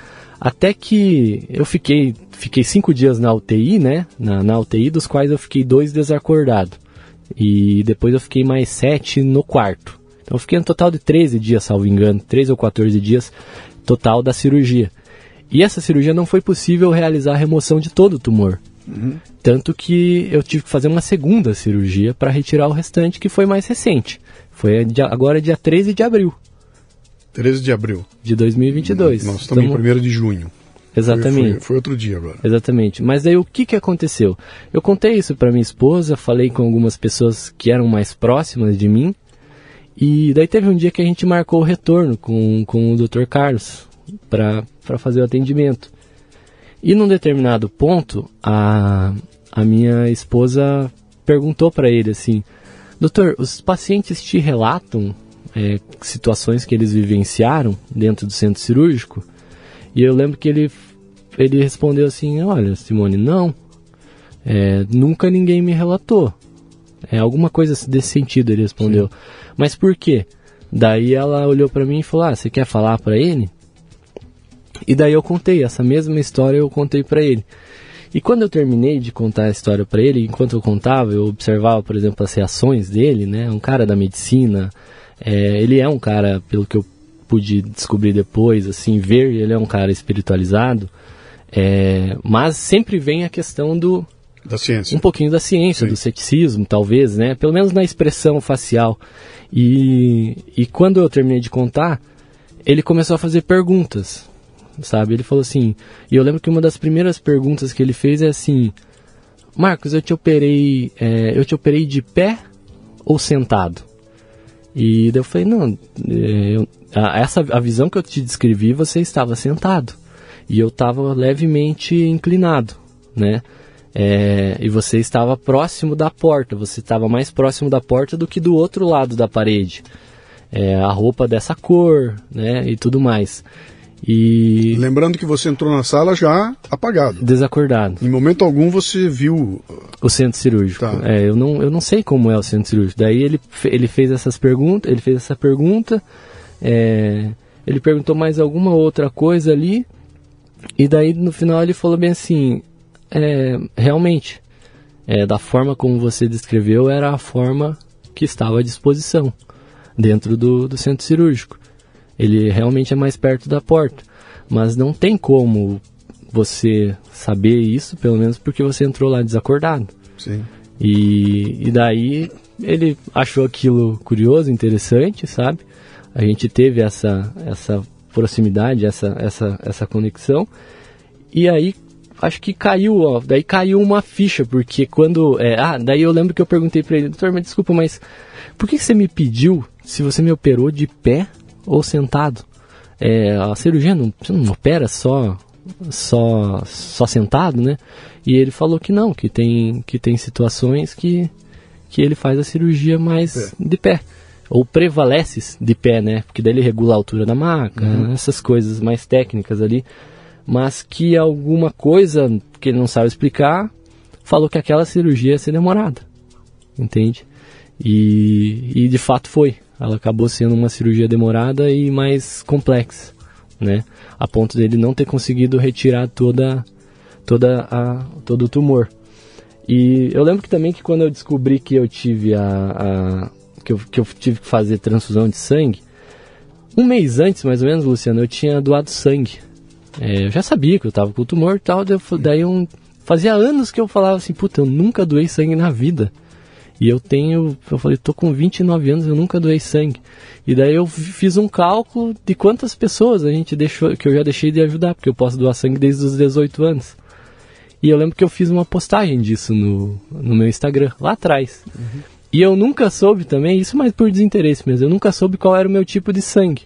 Até que eu fiquei, fiquei cinco dias na UTI, né? Na, na UTI, dos quais eu fiquei dois desacordado. E depois eu fiquei mais sete no quarto. Então eu fiquei no total de 13 dias, salvo engano, 13 ou 14 dias total da cirurgia. E essa cirurgia não foi possível realizar a remoção de todo o tumor. Uhum. Tanto que eu tive que fazer uma segunda cirurgia para retirar o restante, que foi mais recente. Foi agora dia 13 de abril. 13 de abril. De 2022. Nós estamos em 1 de junho. Exatamente. Foi, foi, foi, outro dia agora. Exatamente. Mas aí o que, que aconteceu? Eu contei isso para minha esposa, falei com algumas pessoas que eram mais próximas de mim. E daí teve um dia que a gente marcou o retorno com, com o Dr. Carlos para fazer o atendimento. E num determinado ponto, a, a minha esposa perguntou para ele assim: Doutor, os pacientes te relatam é, situações que eles vivenciaram dentro do centro cirúrgico? E eu lembro que ele, ele respondeu assim: Olha, Simone, não. É, nunca ninguém me relatou. É alguma coisa desse sentido, ele respondeu. Sim. Mas por quê? Daí ela olhou para mim e falou: "Ah, você quer falar para ele?" E daí eu contei essa mesma história, eu contei para ele. E quando eu terminei de contar a história para ele, enquanto eu contava, eu observava, por exemplo, as reações dele, né? Um cara da medicina, é, ele é um cara, pelo que eu pude descobrir depois, assim, ver, ele é um cara espiritualizado, é, mas sempre vem a questão do da ciência. Um pouquinho da ciência, Sim. do ceticismo, talvez, né? Pelo menos na expressão facial. E, e quando eu terminei de contar, ele começou a fazer perguntas, sabe? Ele falou assim, e eu lembro que uma das primeiras perguntas que ele fez é assim, Marcos, eu te operei, é, eu te operei de pé ou sentado? E daí eu falei, não, é, eu, a, essa a visão que eu te descrevi, você estava sentado e eu estava levemente inclinado, né? É, e você estava próximo da porta, você estava mais próximo da porta do que do outro lado da parede. É, a roupa dessa cor, né, e tudo mais. E lembrando que você entrou na sala já apagado, desacordado. Em momento algum você viu o centro cirúrgico. Tá. É, eu não, eu não sei como é o centro cirúrgico. Daí ele, ele fez essas perguntas, ele fez essa pergunta, é, ele perguntou mais alguma outra coisa ali, e daí no final ele falou bem assim, é, realmente, é, da forma como você descreveu, era a forma que estava à disposição dentro do, do centro cirúrgico. Ele realmente é mais perto da porta, mas não tem como você saber isso, pelo menos porque você entrou lá desacordado. Sim. E, e daí ele achou aquilo curioso, interessante, sabe? A gente teve essa, essa proximidade, essa, essa, essa conexão. E aí acho que caiu, ó, daí caiu uma ficha, porque quando. É, ah, daí eu lembro que eu perguntei pra ele, doutor, mas desculpa, mas por que você me pediu se você me operou de pé ou sentado? É, a cirurgia não, você não opera só, só, só sentado, né? E ele falou que não, que tem, que tem situações que, que ele faz a cirurgia mais é. de pé. Ou prevalece de pé, né? Porque daí ele regula a altura da maca, uhum. essas coisas mais técnicas ali mas que alguma coisa que ele não sabe explicar falou que aquela cirurgia ia ser demorada, entende? E, e de fato foi. Ela acabou sendo uma cirurgia demorada e mais complexa, né? A ponto dele não ter conseguido retirar toda, toda a, todo o tumor. E eu lembro que também que quando eu descobri que eu tive a, a que, eu, que eu tive que fazer transfusão de sangue, um mês antes, mais ou menos, Luciano, eu tinha doado sangue é, eu já sabia que eu tava com tumor e tal, daí eu, fazia anos que eu falava assim, puta, eu nunca doei sangue na vida. E eu tenho, eu falei, tô com 29 anos, eu nunca doei sangue. E daí eu fiz um cálculo de quantas pessoas a gente deixou, que eu já deixei de ajudar, porque eu posso doar sangue desde os 18 anos. E eu lembro que eu fiz uma postagem disso no, no meu Instagram, lá atrás. Uhum. E eu nunca soube também, isso mais por desinteresse mesmo, eu nunca soube qual era o meu tipo de sangue.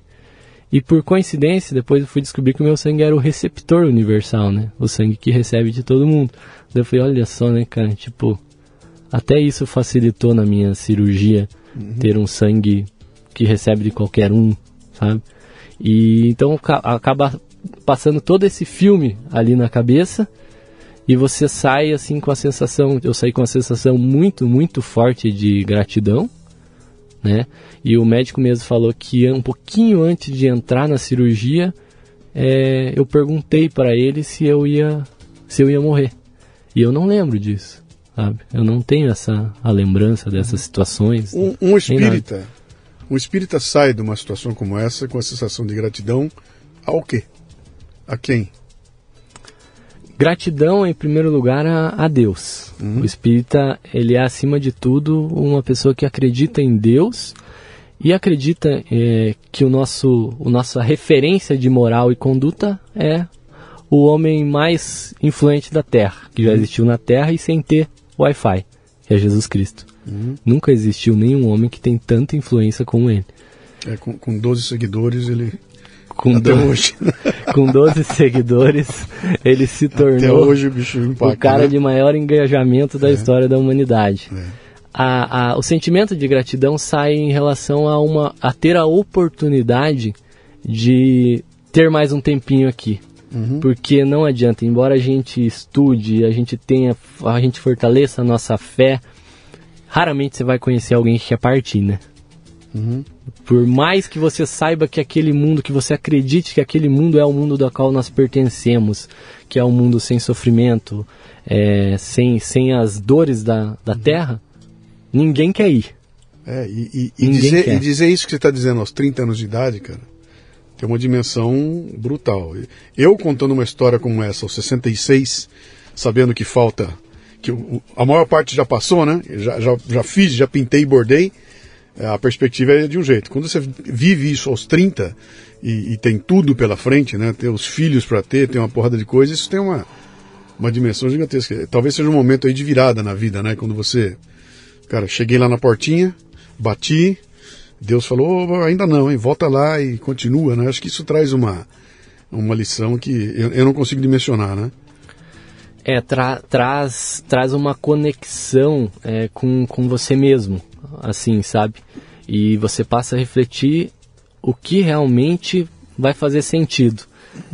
E por coincidência, depois eu fui descobrir que o meu sangue era o receptor universal, né? O sangue que recebe de todo mundo. Daí eu falei, olha só, né, cara? Tipo, até isso facilitou na minha cirurgia uhum. ter um sangue que recebe de qualquer um, sabe? E então acaba passando todo esse filme ali na cabeça e você sai assim com a sensação, eu saí com a sensação muito, muito forte de gratidão né? E o médico mesmo falou que um pouquinho antes de entrar na cirurgia, é, eu perguntei para ele se eu ia se eu ia morrer. E eu não lembro disso, sabe? Eu não tenho essa a lembrança dessas situações. Um, um espírita, um espírita sai de uma situação como essa com a sensação de gratidão ao quê? A quem? Gratidão, em primeiro lugar, a, a Deus. Uhum. O espírita, ele é, acima de tudo, uma pessoa que acredita em Deus e acredita é, que o nosso, o nossa referência de moral e conduta é o homem mais influente da Terra, que já uhum. existiu na Terra e sem ter Wi-Fi, que é Jesus Cristo. Uhum. Nunca existiu nenhum homem que tem tanta influência como ele. É, com, com 12 seguidores ele com Até do... hoje. (laughs) com 12 seguidores, ele se tornou Até hoje o, bicho impacta, o cara né? de maior engajamento da é. história da humanidade. É. A, a, o sentimento de gratidão sai em relação a, uma, a ter a oportunidade de ter mais um tempinho aqui. Uhum. Porque não adianta, embora a gente estude, a gente tenha, a gente fortaleça a nossa fé, raramente você vai conhecer alguém que quer partir, né? Uhum. Por mais que você saiba que aquele mundo, que você acredite que aquele mundo é o mundo do qual nós pertencemos, que é um mundo sem sofrimento, é, sem, sem as dores da, da terra, ninguém quer ir. É, e, e, e dizer, e dizer isso que você está dizendo aos 30 anos de idade, cara, tem uma dimensão brutal. Eu contando uma história como essa, aos 66, sabendo que falta, que a maior parte já passou, né? Já, já, já fiz, já pintei e bordei, a perspectiva é de um jeito. Quando você vive isso aos 30 e, e tem tudo pela frente, né? Tem os filhos para ter, tem uma porrada de coisas, isso tem uma, uma dimensão gigantesca. Talvez seja um momento aí de virada na vida, né? Quando você Cara, cheguei lá na portinha, bati, Deus falou, "Oh, ainda não, hein? Volta lá e continua, né? Acho que isso traz uma, uma lição que eu, eu não consigo dimensionar, né? É, tra- traz, traz uma conexão é, com, com você mesmo, assim, sabe? E você passa a refletir o que realmente vai fazer sentido.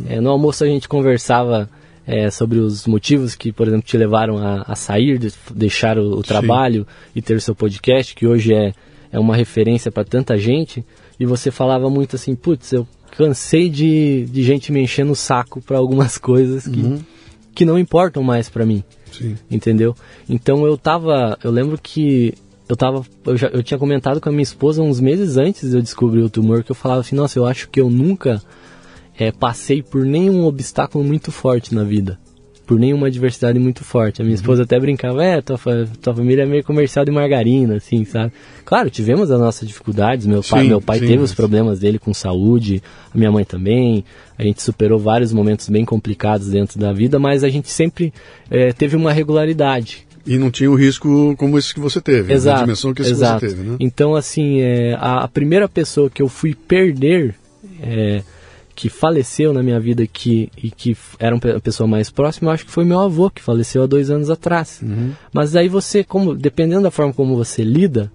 É, no almoço a gente conversava é, sobre os motivos que, por exemplo, te levaram a, a sair, de- deixar o, o trabalho e ter o seu podcast, que hoje é, é uma referência para tanta gente. E você falava muito assim, putz, eu cansei de, de gente me enchendo o saco para algumas coisas que, que não importam mais para mim Sim. entendeu? Então eu tava, eu lembro que eu tava, eu, já, eu tinha comentado com a minha esposa uns meses antes de eu descobrir o tumor que eu falava assim, nossa, eu acho que eu nunca eh, passei por nenhum obstáculo muito forte na vida, por nenhuma adversidade muito forte. A minha esposa até brincava, é, tua, tua família é meio comercial de margarina, assim, sabe? Claro, tivemos as nossas dificuldades, meu pai, Sim, meu pai sim, teve mas- os problemas dele com saúde, a minha mãe também. A gente superou vários momentos bem complicados dentro da vida, mas a gente sempre eh, teve uma regularidade. E não tinha o risco como esse que você teve, Exato. a dimensão que esse exato. que você teve, né? Então, assim, é, a, a primeira pessoa que eu fui perder, é, que faleceu na minha vida que, e que era uma pe- pessoa mais próxima, eu acho que foi meu avô, que faleceu há dois anos atrás. Uhum. Mas aí você, como dependendo da forma como você lida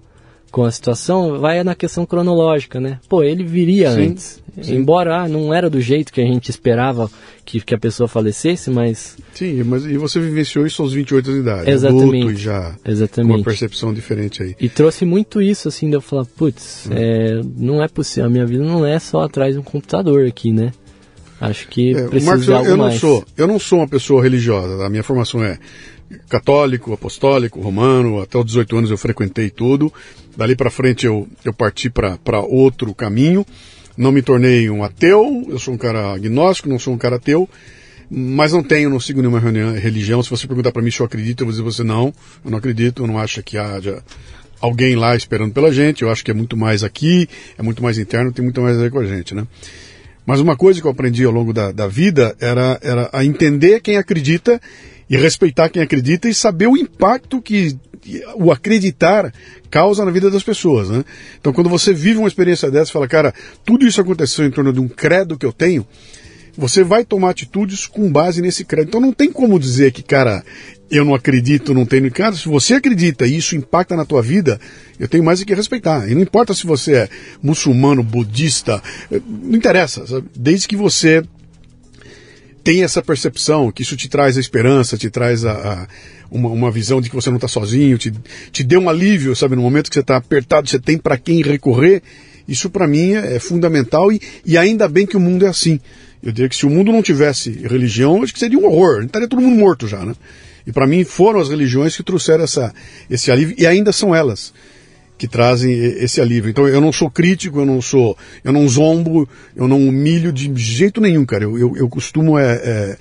com a situação, vai na questão cronológica, né? Pô, ele viria Sim, antes. sim. Embora ah, não era do jeito que a gente esperava que, que a pessoa falecesse, mas Sim, mas e você vivenciou isso aos 28 anos de idade, Exatamente. adulto já com exatamente. uma percepção diferente aí. E trouxe muito isso, assim, de eu falar, putz, é, não é possível, a minha vida não é só atrás de um computador aqui, né? Acho que É, precisa Marcos, de eu, algo eu não mais. sou, eu não sou uma pessoa religiosa. A minha formação é católico, apostólico, romano. Até os 18 anos eu frequentei tudo. Dali para frente eu, eu parti para outro caminho. Não me tornei um ateu. Eu sou um cara agnóstico, não sou um cara ateu. Mas não tenho, não sigo nenhuma religião. Se você perguntar para mim se eu acredito, eu vou dizer você não. Eu não acredito. Eu não acho que haja alguém lá esperando pela gente. Eu acho que é muito mais aqui, é muito mais interno, tem muito mais a ver com a gente, né? Mas uma coisa que eu aprendi ao longo da, da vida era, era a entender quem acredita e respeitar quem acredita e saber o impacto que o acreditar causa na vida das pessoas. Né? Então, quando você vive uma experiência dessa, fala, cara, tudo isso aconteceu em torno de um credo que eu tenho, você vai tomar atitudes com base nesse credo. Então, não tem como dizer que, cara, eu não acredito, não tenho. Cara, se você acredita e isso impacta na tua vida, eu tenho mais do que respeitar. E não importa se você é muçulmano, budista, eh, não interessa, sabe? Desde que você tem essa percepção, que isso te traz a esperança, te traz a, a- uma, uma visão de que você não está sozinho, te, te dê um alívio, sabe? No momento que você está apertado, você tem para quem recorrer. Isso para mim é, é fundamental e, e ainda bem que o mundo é assim. Eu diria que se o mundo não tivesse religião, acho que seria um horror. Estaria todo mundo morto já, né? E para mim foram as religiões que trouxeram essa, esse alívio e ainda são elas que trazem esse alívio. Então eu não sou crítico, eu não sou, eu não zombo, eu não humilho de jeito nenhum, cara. Eu, eu, eu costumo é, é,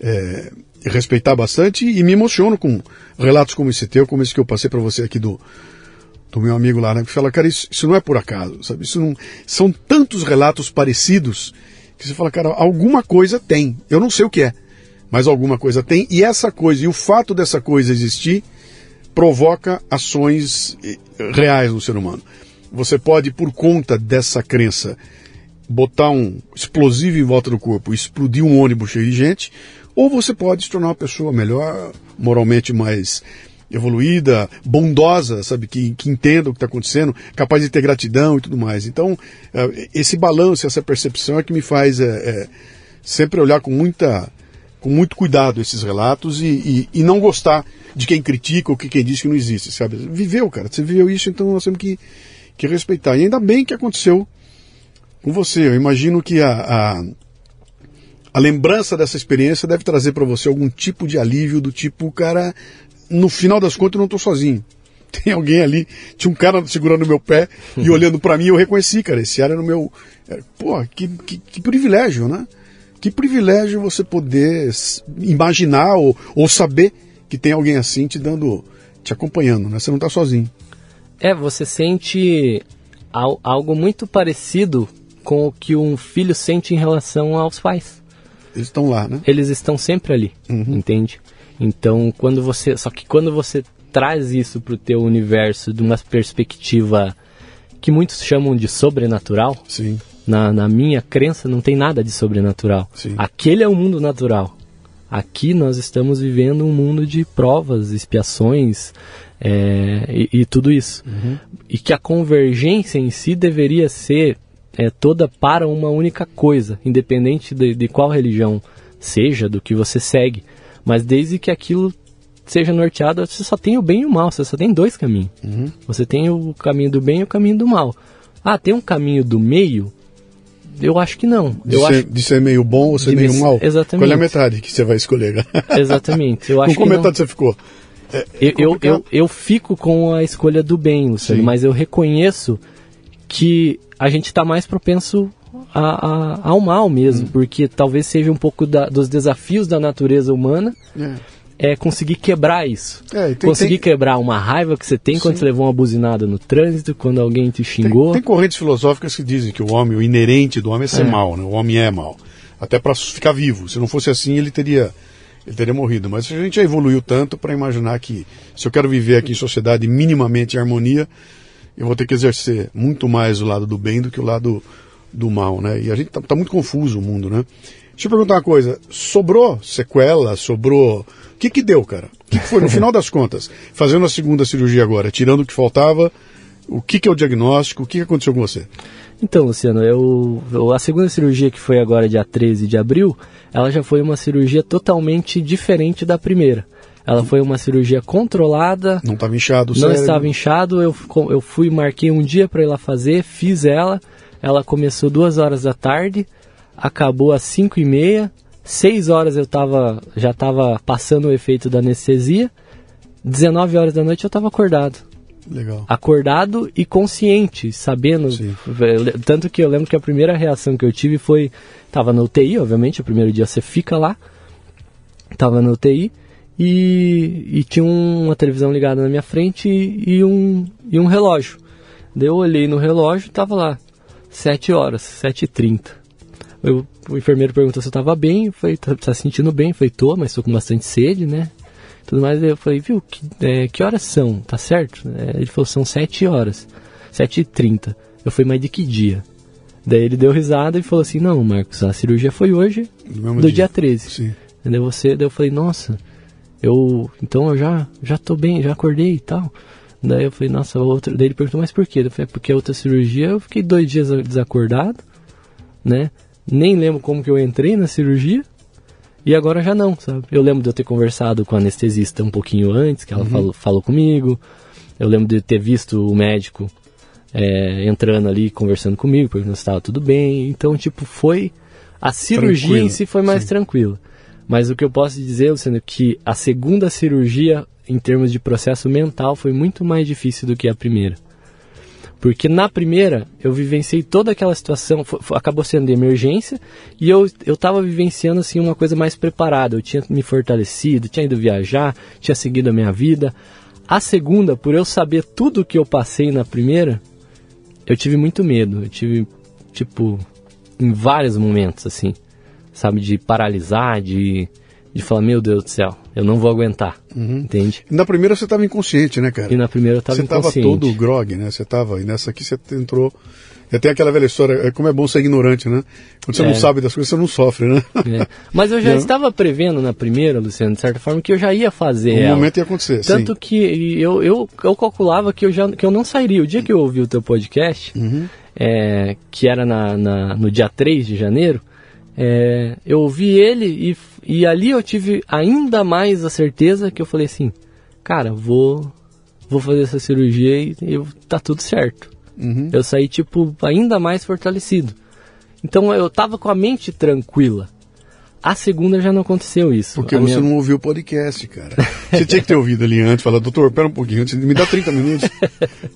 é, respeitar bastante e me emociono com relatos como esse teu, como esse que eu passei para você aqui do, do meu amigo lá, né, que fala, cara, isso, isso não é por acaso, sabe? Isso não, são tantos relatos parecidos que você fala, cara, alguma coisa tem. Eu não sei o que é, mas alguma coisa tem. E essa coisa, e o fato dessa coisa existir, provoca ações eh, reais no ser humano. Você pode, por conta dessa crença, botar um explosivo em volta do corpo e explodir um ônibus cheio de gente, ou você pode se tornar uma pessoa melhor, moralmente mais evoluída, bondosa, sabe, que, que entenda o que está acontecendo, capaz de ter gratidão e tudo mais. Então, eh, esse balanço, essa percepção é que me faz eh, eh, sempre olhar com muita com muito cuidado esses relatos e, e, e não gostar de quem critica ou que quem diz que não existe, sabe? Viveu, cara, você viveu isso, então nós temos que, que respeitar. E ainda bem que aconteceu com você. Eu imagino que a, a, a lembrança dessa experiência deve trazer para você algum tipo de alívio, do tipo, cara, no final das contas eu não estou sozinho. (laughs) Tem alguém ali, tinha um cara segurando meu pé e (laughs) olhando para mim, eu reconheci, cara, esse era no meu. é, Pô, que, que, que privilégio, né? Que privilégio você poder imaginar ou, ou saber que tem alguém assim te dando, te acompanhando, né? Você não está sozinho. É, você sente al- algo muito parecido com o que um filho sente em relação aos pais. Eles estão lá, né? Eles estão sempre ali, entende? Então, quando você, só que quando você traz isso pro teu universo de uma perspectiva que muitos chamam de sobrenatural, Sim. Na, na minha crença não tem nada de sobrenatural. Sim. Aquele é o mundo natural. Aqui nós estamos vivendo um mundo de provas, expiações é, e, e tudo isso. E que a convergência em si deveria ser é, toda para uma única coisa, independente de, de qual religião seja, do que você segue. Mas desde que aquilo seja norteado, você só tem o bem e o mal, você só tem dois caminhos. Você tem o caminho do bem e o caminho do mal. Ah, tem um caminho do meio? Eu acho que não. De, Eu ser, acho de ser meio bom ou ser De meio mal. exatamente. Qual é a metade que você vai escolher? (laughs) exatamente. Eu Com acho que qual metade você ficou? É, é Eu, eu, eu fico com a escolha do bem, Luciano, Sim. mas eu reconheço que a gente está mais propenso a- a- ao mal mesmo, Hum. porque talvez seja um pouco da- dos desafios da natureza humana É. é conseguir quebrar isso. É, tem- conseguir tem- quebrar uma raiva que você tem quando Sim. você levou uma buzinada no trânsito, quando alguém te Tem, xingou. tem correntes filosóficas que dizem que o homem, o inerente do homem é ser mal, né? O homem é mal. Até para ficar vivo. Se não fosse assim, ele teria ele teria morrido. Mas a gente já evoluiu tanto para imaginar que se eu quero viver aqui em sociedade minimamente em harmonia, eu vou ter que exercer muito mais o lado do bem do que o lado do mal, né? E a gente tá, tá muito confuso o mundo, né? Deixa eu perguntar uma coisa. Sobrou sequela? Sobrou... O que que deu, cara? O que, que foi, no (laughs) final das contas? Fazendo a segunda cirurgia agora, tirando o que faltava, o que, que é o diagnóstico? O que, que aconteceu com você? Então, Luciano, eu, eu- a segunda cirurgia que foi agora dia 13 de abril, ela já foi uma cirurgia totalmente diferente da primeira. Ela foi uma cirurgia controlada, Não estava inchado não cérebro? estava inchado, eu, eu fui, marquei um dia para ir lá fazer, fiz ela, ela começou duas horas da tarde, acabou às cinco e meia, seis horas eu tava, já estava passando o efeito da anestesia, 19 horas da noite eu estava acordado Legal. acordado e consciente, sabendo. Sim. Tanto que eu lembro que a primeira reação que eu tive foi. Tava na UTI, obviamente, o primeiro dia você fica lá. Tava na UTI e, e tinha um- uma televisão ligada na minha frente e, e um, e um relógio. Daí eu olhei no relógio e tava lá, 7 horas, 7 e 30 eu, O enfermeiro perguntou se eu tava bem, eu falei, tá, tá sentindo bem? Eu falei, tô, mas tô com bastante sede, né? Tudo mais, eu falei, viu, que, é, que horas são? Tá certo? É, ele falou, são 7 horas, 7 e 30 Eu falei, mas de que dia? Daí ele deu risada e falou assim, não, Marcos, a cirurgia foi hoje, do dia 13. Sim. Daí você, daí eu falei, nossa, eu, então eu já, já tô bem, já acordei e tal. Daí eu falei, nossa, outra, daí ele perguntou, mas por quê? Eu falei, "É porque a outra cirurgia eu fiquei dois dias desacordado, né? Nem lembro como que eu entrei na cirurgia. E agora já não, sabe? Eu lembro de eu ter conversado com a anestesista um pouquinho antes, que ela falou, falou comigo. Eu lembro de ter visto o médico é, entrando ali, conversando comigo, perguntando se estava tudo bem. Então, tipo, foi. A cirurgia Tranquilo, em si foi mais sim. tranquila. Mas o que eu posso dizer, Luciano, é que a segunda cirurgia, em termos de processo mental, foi muito mais difícil do que a primeira. Porque na primeira, eu vivenciei toda aquela situação, fo- fo- acabou sendo de emergência, e eu, eu tava vivenciando assim uma coisa mais preparada. Eu tinha me fortalecido, tinha ido viajar, tinha seguido a minha vida. A segunda, por eu saber tudo que eu passei na primeira, eu tive muito medo. Eu tive, tipo, em vários momentos, assim, sabe, de paralisar, de, de falar, meu Deus do céu, eu não vou aguentar, entende? Na primeira você estava inconsciente, né, cara? E na primeira eu tava você estava inconsciente. todo grog, né? Você estava, e nessa aqui você entrou. Já tem aquela velha história, é como é bom ser ignorante, né? Quando você É. não sabe das coisas, você não sofre, né? É. Mas eu já (laughs) estava prevendo na primeira, Luciano, de certa forma, que eu já ia fazer Um ela. momento ia acontecer, Tanto sim. que eu, eu, eu calculava que eu, já, que eu não sairia. O dia que eu ouvi o teu podcast, Uhum. é, que era na, na- no dia 3 de janeiro, é, eu ouvi ele e, e ali eu tive ainda mais a certeza que eu falei assim, cara, vou, vou fazer essa cirurgia e eu, tá tudo certo. Uhum. Eu saí, tipo, ainda mais fortalecido. Então eu tava com a mente tranquila. A segunda já não aconteceu isso. Porque A você minha- não ouviu o podcast, cara. Você tinha que ter ouvido ali antes, falar, doutor, pera um pouquinho, antes, me dá 30 minutos.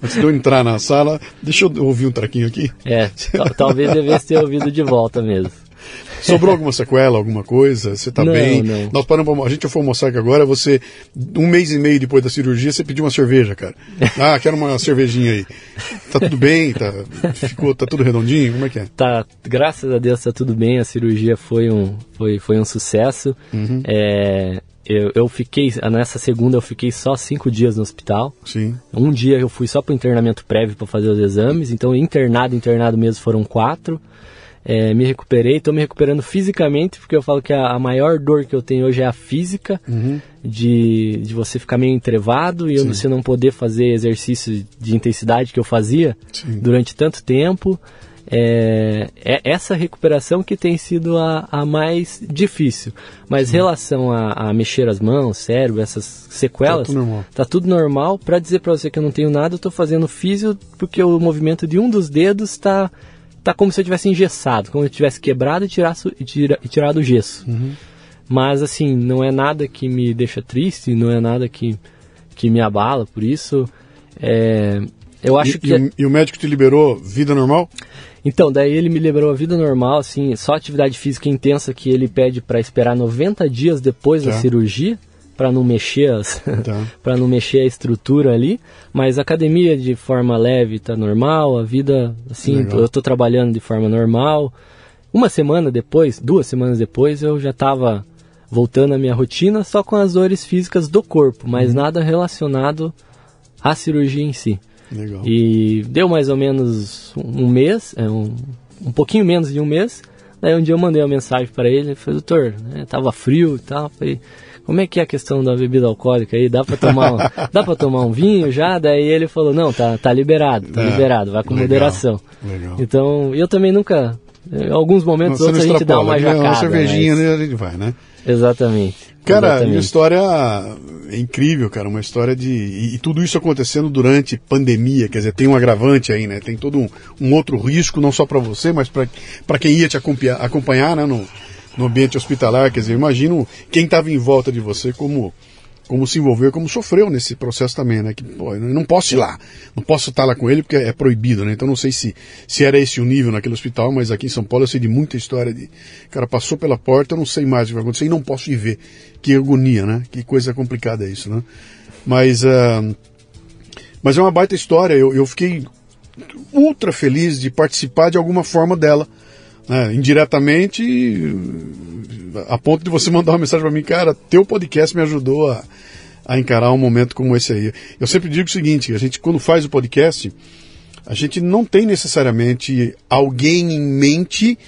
Antes de eu entrar na sala, deixa eu ouvir um traquinho aqui. É, (laughs) tal- talvez devesse ter ouvido de volta mesmo. Sobrou alguma sequela, alguma coisa? Você tá Não, bem? não. Nós paramos, pra a gente foi almoçar aqui agora, você, um mês e meio depois da cirurgia, você pediu uma cerveja, cara. (laughs) Ah, quero uma cervejinha aí. Tá tudo bem? Tá, ficou, tá tudo redondinho? Como é que é? Tá, graças a Deus tá tudo bem, a cirurgia foi um, foi, foi um sucesso. Uhum. É, eu, eu fiquei, nessa segunda eu fiquei só cinco dias no hospital. Sim. Um dia eu fui só para o internamento prévio para fazer os exames, então internado, internado mesmo foram quatro. É, me recuperei, estou me recuperando fisicamente, porque eu falo que a, a maior dor que eu tenho hoje é a física, de, de você ficar meio entrevado e Sim. você não poder fazer exercício de intensidade que eu fazia Sim. durante tanto tempo. É, é essa recuperação que tem sido a, a mais difícil. Mas relação a, a mexer as mãos, cérebro, essas sequelas, Tá tudo normal. tá tudo normal. Pra dizer pra você que eu não tenho nada, eu tô fazendo físio porque o movimento de um dos dedos tá, tá como se eu tivesse engessado, como se eu tivesse quebrado e, tirasse, e, tira, e tirado o gesso. Uhum. Mas assim, não é nada que me deixa triste, não é nada que, que me abala, por isso. é, eu acho E, que. e o, e o médico te liberou vida normal? Então, daí ele me liberou a vida normal, assim, só atividade física intensa que ele pede para esperar 90 dias depois da Tá. cirurgia, para não mexer as, Tá. (laughs) para não mexer a estrutura ali, mas academia de forma leve tá normal, a vida assim, Legal. eu tô trabalhando de forma normal. Uma semana depois, duas semanas depois, eu já tava voltando à minha rotina só com as dores físicas do corpo, mas Uhum. nada relacionado à cirurgia em si. Legal. E deu mais ou menos um mês, é, um, um pouquinho menos de um mês. Daí um dia eu mandei uma mensagem para ele, ele falou, doutor, né, tava frio e tal, falei, como é que é a questão da bebida alcoólica aí? Dá para tomar, um, (laughs) dá para tomar um vinho já? Daí ele falou, não, tá, tá liberado, tá É, liberado, vai com legal, moderação. legal. Então, eu também nunca, em alguns momentos não outros a gente dá extrapola, uma né? jacada. Uma cervejinha, mas- né, a gente vai, né? Exatamente. Cara, exatamente. minha história é incrível, cara. Uma história de. E, e tudo isso acontecendo durante pandemia, quer dizer, tem um agravante aí, né? Tem todo um, um outro risco, não só para você, mas para quem ia te acompanhar, acompanhar né, no, no ambiente hospitalar. Quer dizer, imagino quem estava em volta de você como. Como se envolveu, como sofreu nesse processo também, né? Que, pô, não posso ir lá, não posso estar lá com ele porque é proibido, né? Então não sei se, se era esse o nível naquele hospital, mas aqui em São Paulo eu sei de muita história de. Cara passou pela porta, eu não sei mais o que vai acontecer e não posso ir ver. Que agonia, né? Que coisa complicada é isso, né? Mas, ah, mas é uma baita história. Eu, eu fiquei ultra feliz de participar de alguma forma dela. Né? indiretamente, a ponto de você (laughs) mandar uma mensagem para mim, cara, teu podcast me ajudou a, a encarar um momento como esse aí. Eu sempre digo o seguinte, a gente quando faz o podcast, a gente não tem necessariamente alguém em mente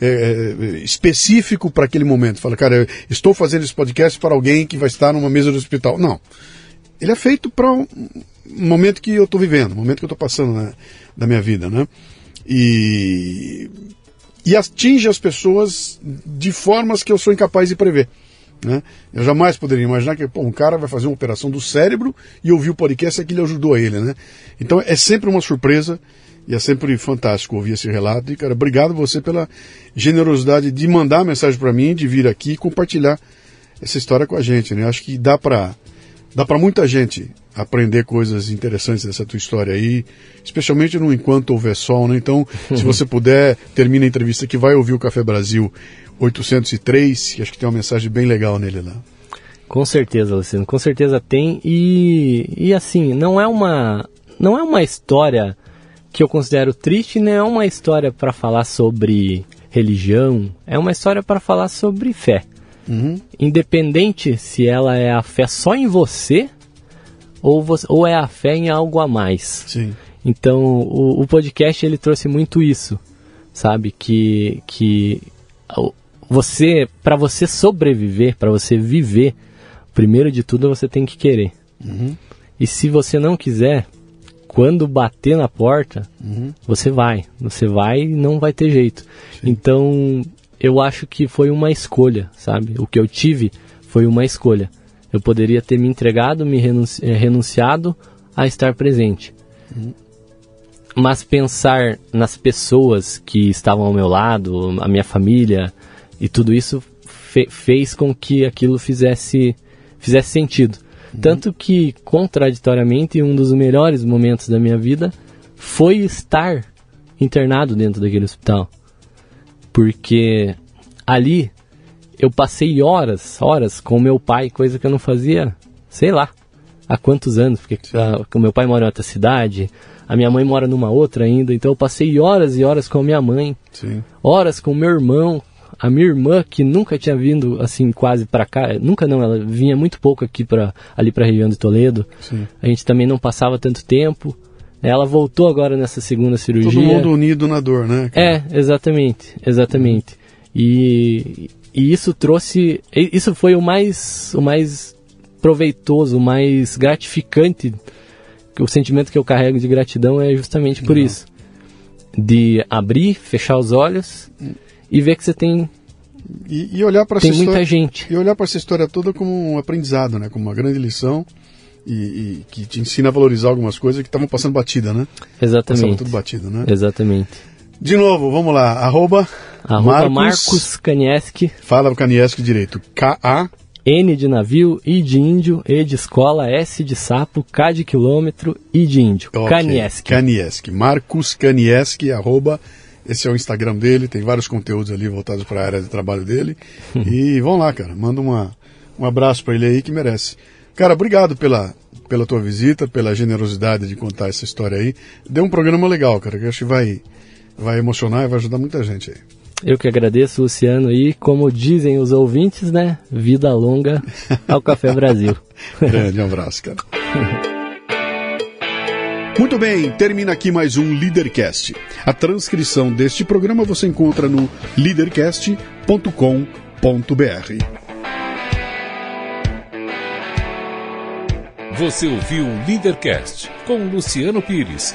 é, específico para aquele momento. Fala, cara, estou fazendo esse podcast para alguém que vai estar numa mesa do hospital. Não. Ele é feito para um momento que eu estou vivendo, um momento que eu estou passando na, da minha vida, né? E, e atinge as pessoas de formas que eu sou incapaz de prever. Né? Eu jamais poderia imaginar que pô, um cara vai fazer uma operação do cérebro e ouvir o podcast e aquilo ajudou ele. Né? Então é sempre uma surpresa e é sempre fantástico ouvir esse relato. E, cara, obrigado você pela generosidade de mandar a mensagem para mim, de vir aqui e compartilhar essa história com a gente. Né? Acho que dá para dá para muita gente aprender coisas interessantes dessa tua história aí, especialmente no Enquanto Houver Sol, né? Então, (laughs) se você puder, termina a entrevista que vai ouvir o Café Brasil 803, que acho que tem uma mensagem bem legal nele lá. Com certeza, Luciano, com certeza tem. E, e assim, não é uma não é uma história que eu considero triste, nem é uma história para falar sobre religião, é uma história para falar sobre fé. Uhum. Independente se ela é a fé só em você ou, você, ou é a fé em algo a mais. Sim. Então, o, o podcast ele trouxe muito isso, sabe? Que, que você, para você sobreviver, para você viver, primeiro de tudo você tem que querer. Uhum. E se você não quiser, quando bater na porta, Uhum. você vai. Você vai e não vai ter jeito. Então, eu acho que foi uma escolha, sabe? O que eu tive foi uma escolha. Eu poderia ter me entregado, me renunci- eh, renunciado a estar presente. mas pensar nas pessoas que estavam ao meu lado, a minha família e tudo isso fe fez com que aquilo fizesse, fizesse sentido. Uhum. Tanto que, contraditoriamente, um dos melhores momentos da minha vida foi estar internado dentro daquele hospital. Porque ali eu passei horas, horas com meu pai, coisa que eu não fazia, sei lá, há quantos anos, porque ah, meu pai mora em outra cidade, a minha mãe mora numa outra ainda, então eu passei horas e horas com a minha mãe, Sim. horas com meu irmão, a minha irmã que nunca tinha vindo assim quase para cá, nunca não, ela vinha muito pouco aqui para ali para a região de Toledo. Sim. A gente também não passava tanto tempo. Ela voltou agora nessa segunda cirurgia. Todo mundo unido na dor, né? É, exatamente, exatamente. E, e isso trouxe, isso foi o mais, o mais proveitoso, o mais gratificante o sentimento que eu carrego de gratidão é justamente por Não. isso. De abrir, fechar os olhos e ver que você tem e, e olhar para tem muita história, gente e olhar para essa história toda como um aprendizado, né? Como uma grande lição e, e que te ensina a valorizar algumas coisas que estavam passando batida, né? Exatamente. Passava tudo batido, né? Exatamente. De novo, vamos lá. Arroba, Arroba Marcos, Marcos Kanieski. Fala o Kanieski direito. K-A N de navio, I de índio, E de escola, S de sapo, K de quilômetro, I de índio. Okay. Kanieski. Kanieski. Marcos Kanieski, arroba. Esse é o Instagram dele, tem vários conteúdos ali voltados para a área de trabalho dele. (laughs) e vão lá, cara. Manda uma, um abraço para ele aí que merece. Cara, obrigado pela, pela tua visita, pela generosidade de contar essa história aí. Deu um programa legal, cara, que eu acho que vai, vai emocionar e vai ajudar muita gente aí. Eu que agradeço, Luciano, e como dizem os ouvintes, né? Vida longa ao Café Brasil. (laughs) Grande abraço, cara. Muito bem, termina aqui mais um Leadercast. A transcrição deste programa você encontra no leadercast.com.br. Você ouviu o Leadercast com Luciano Pires.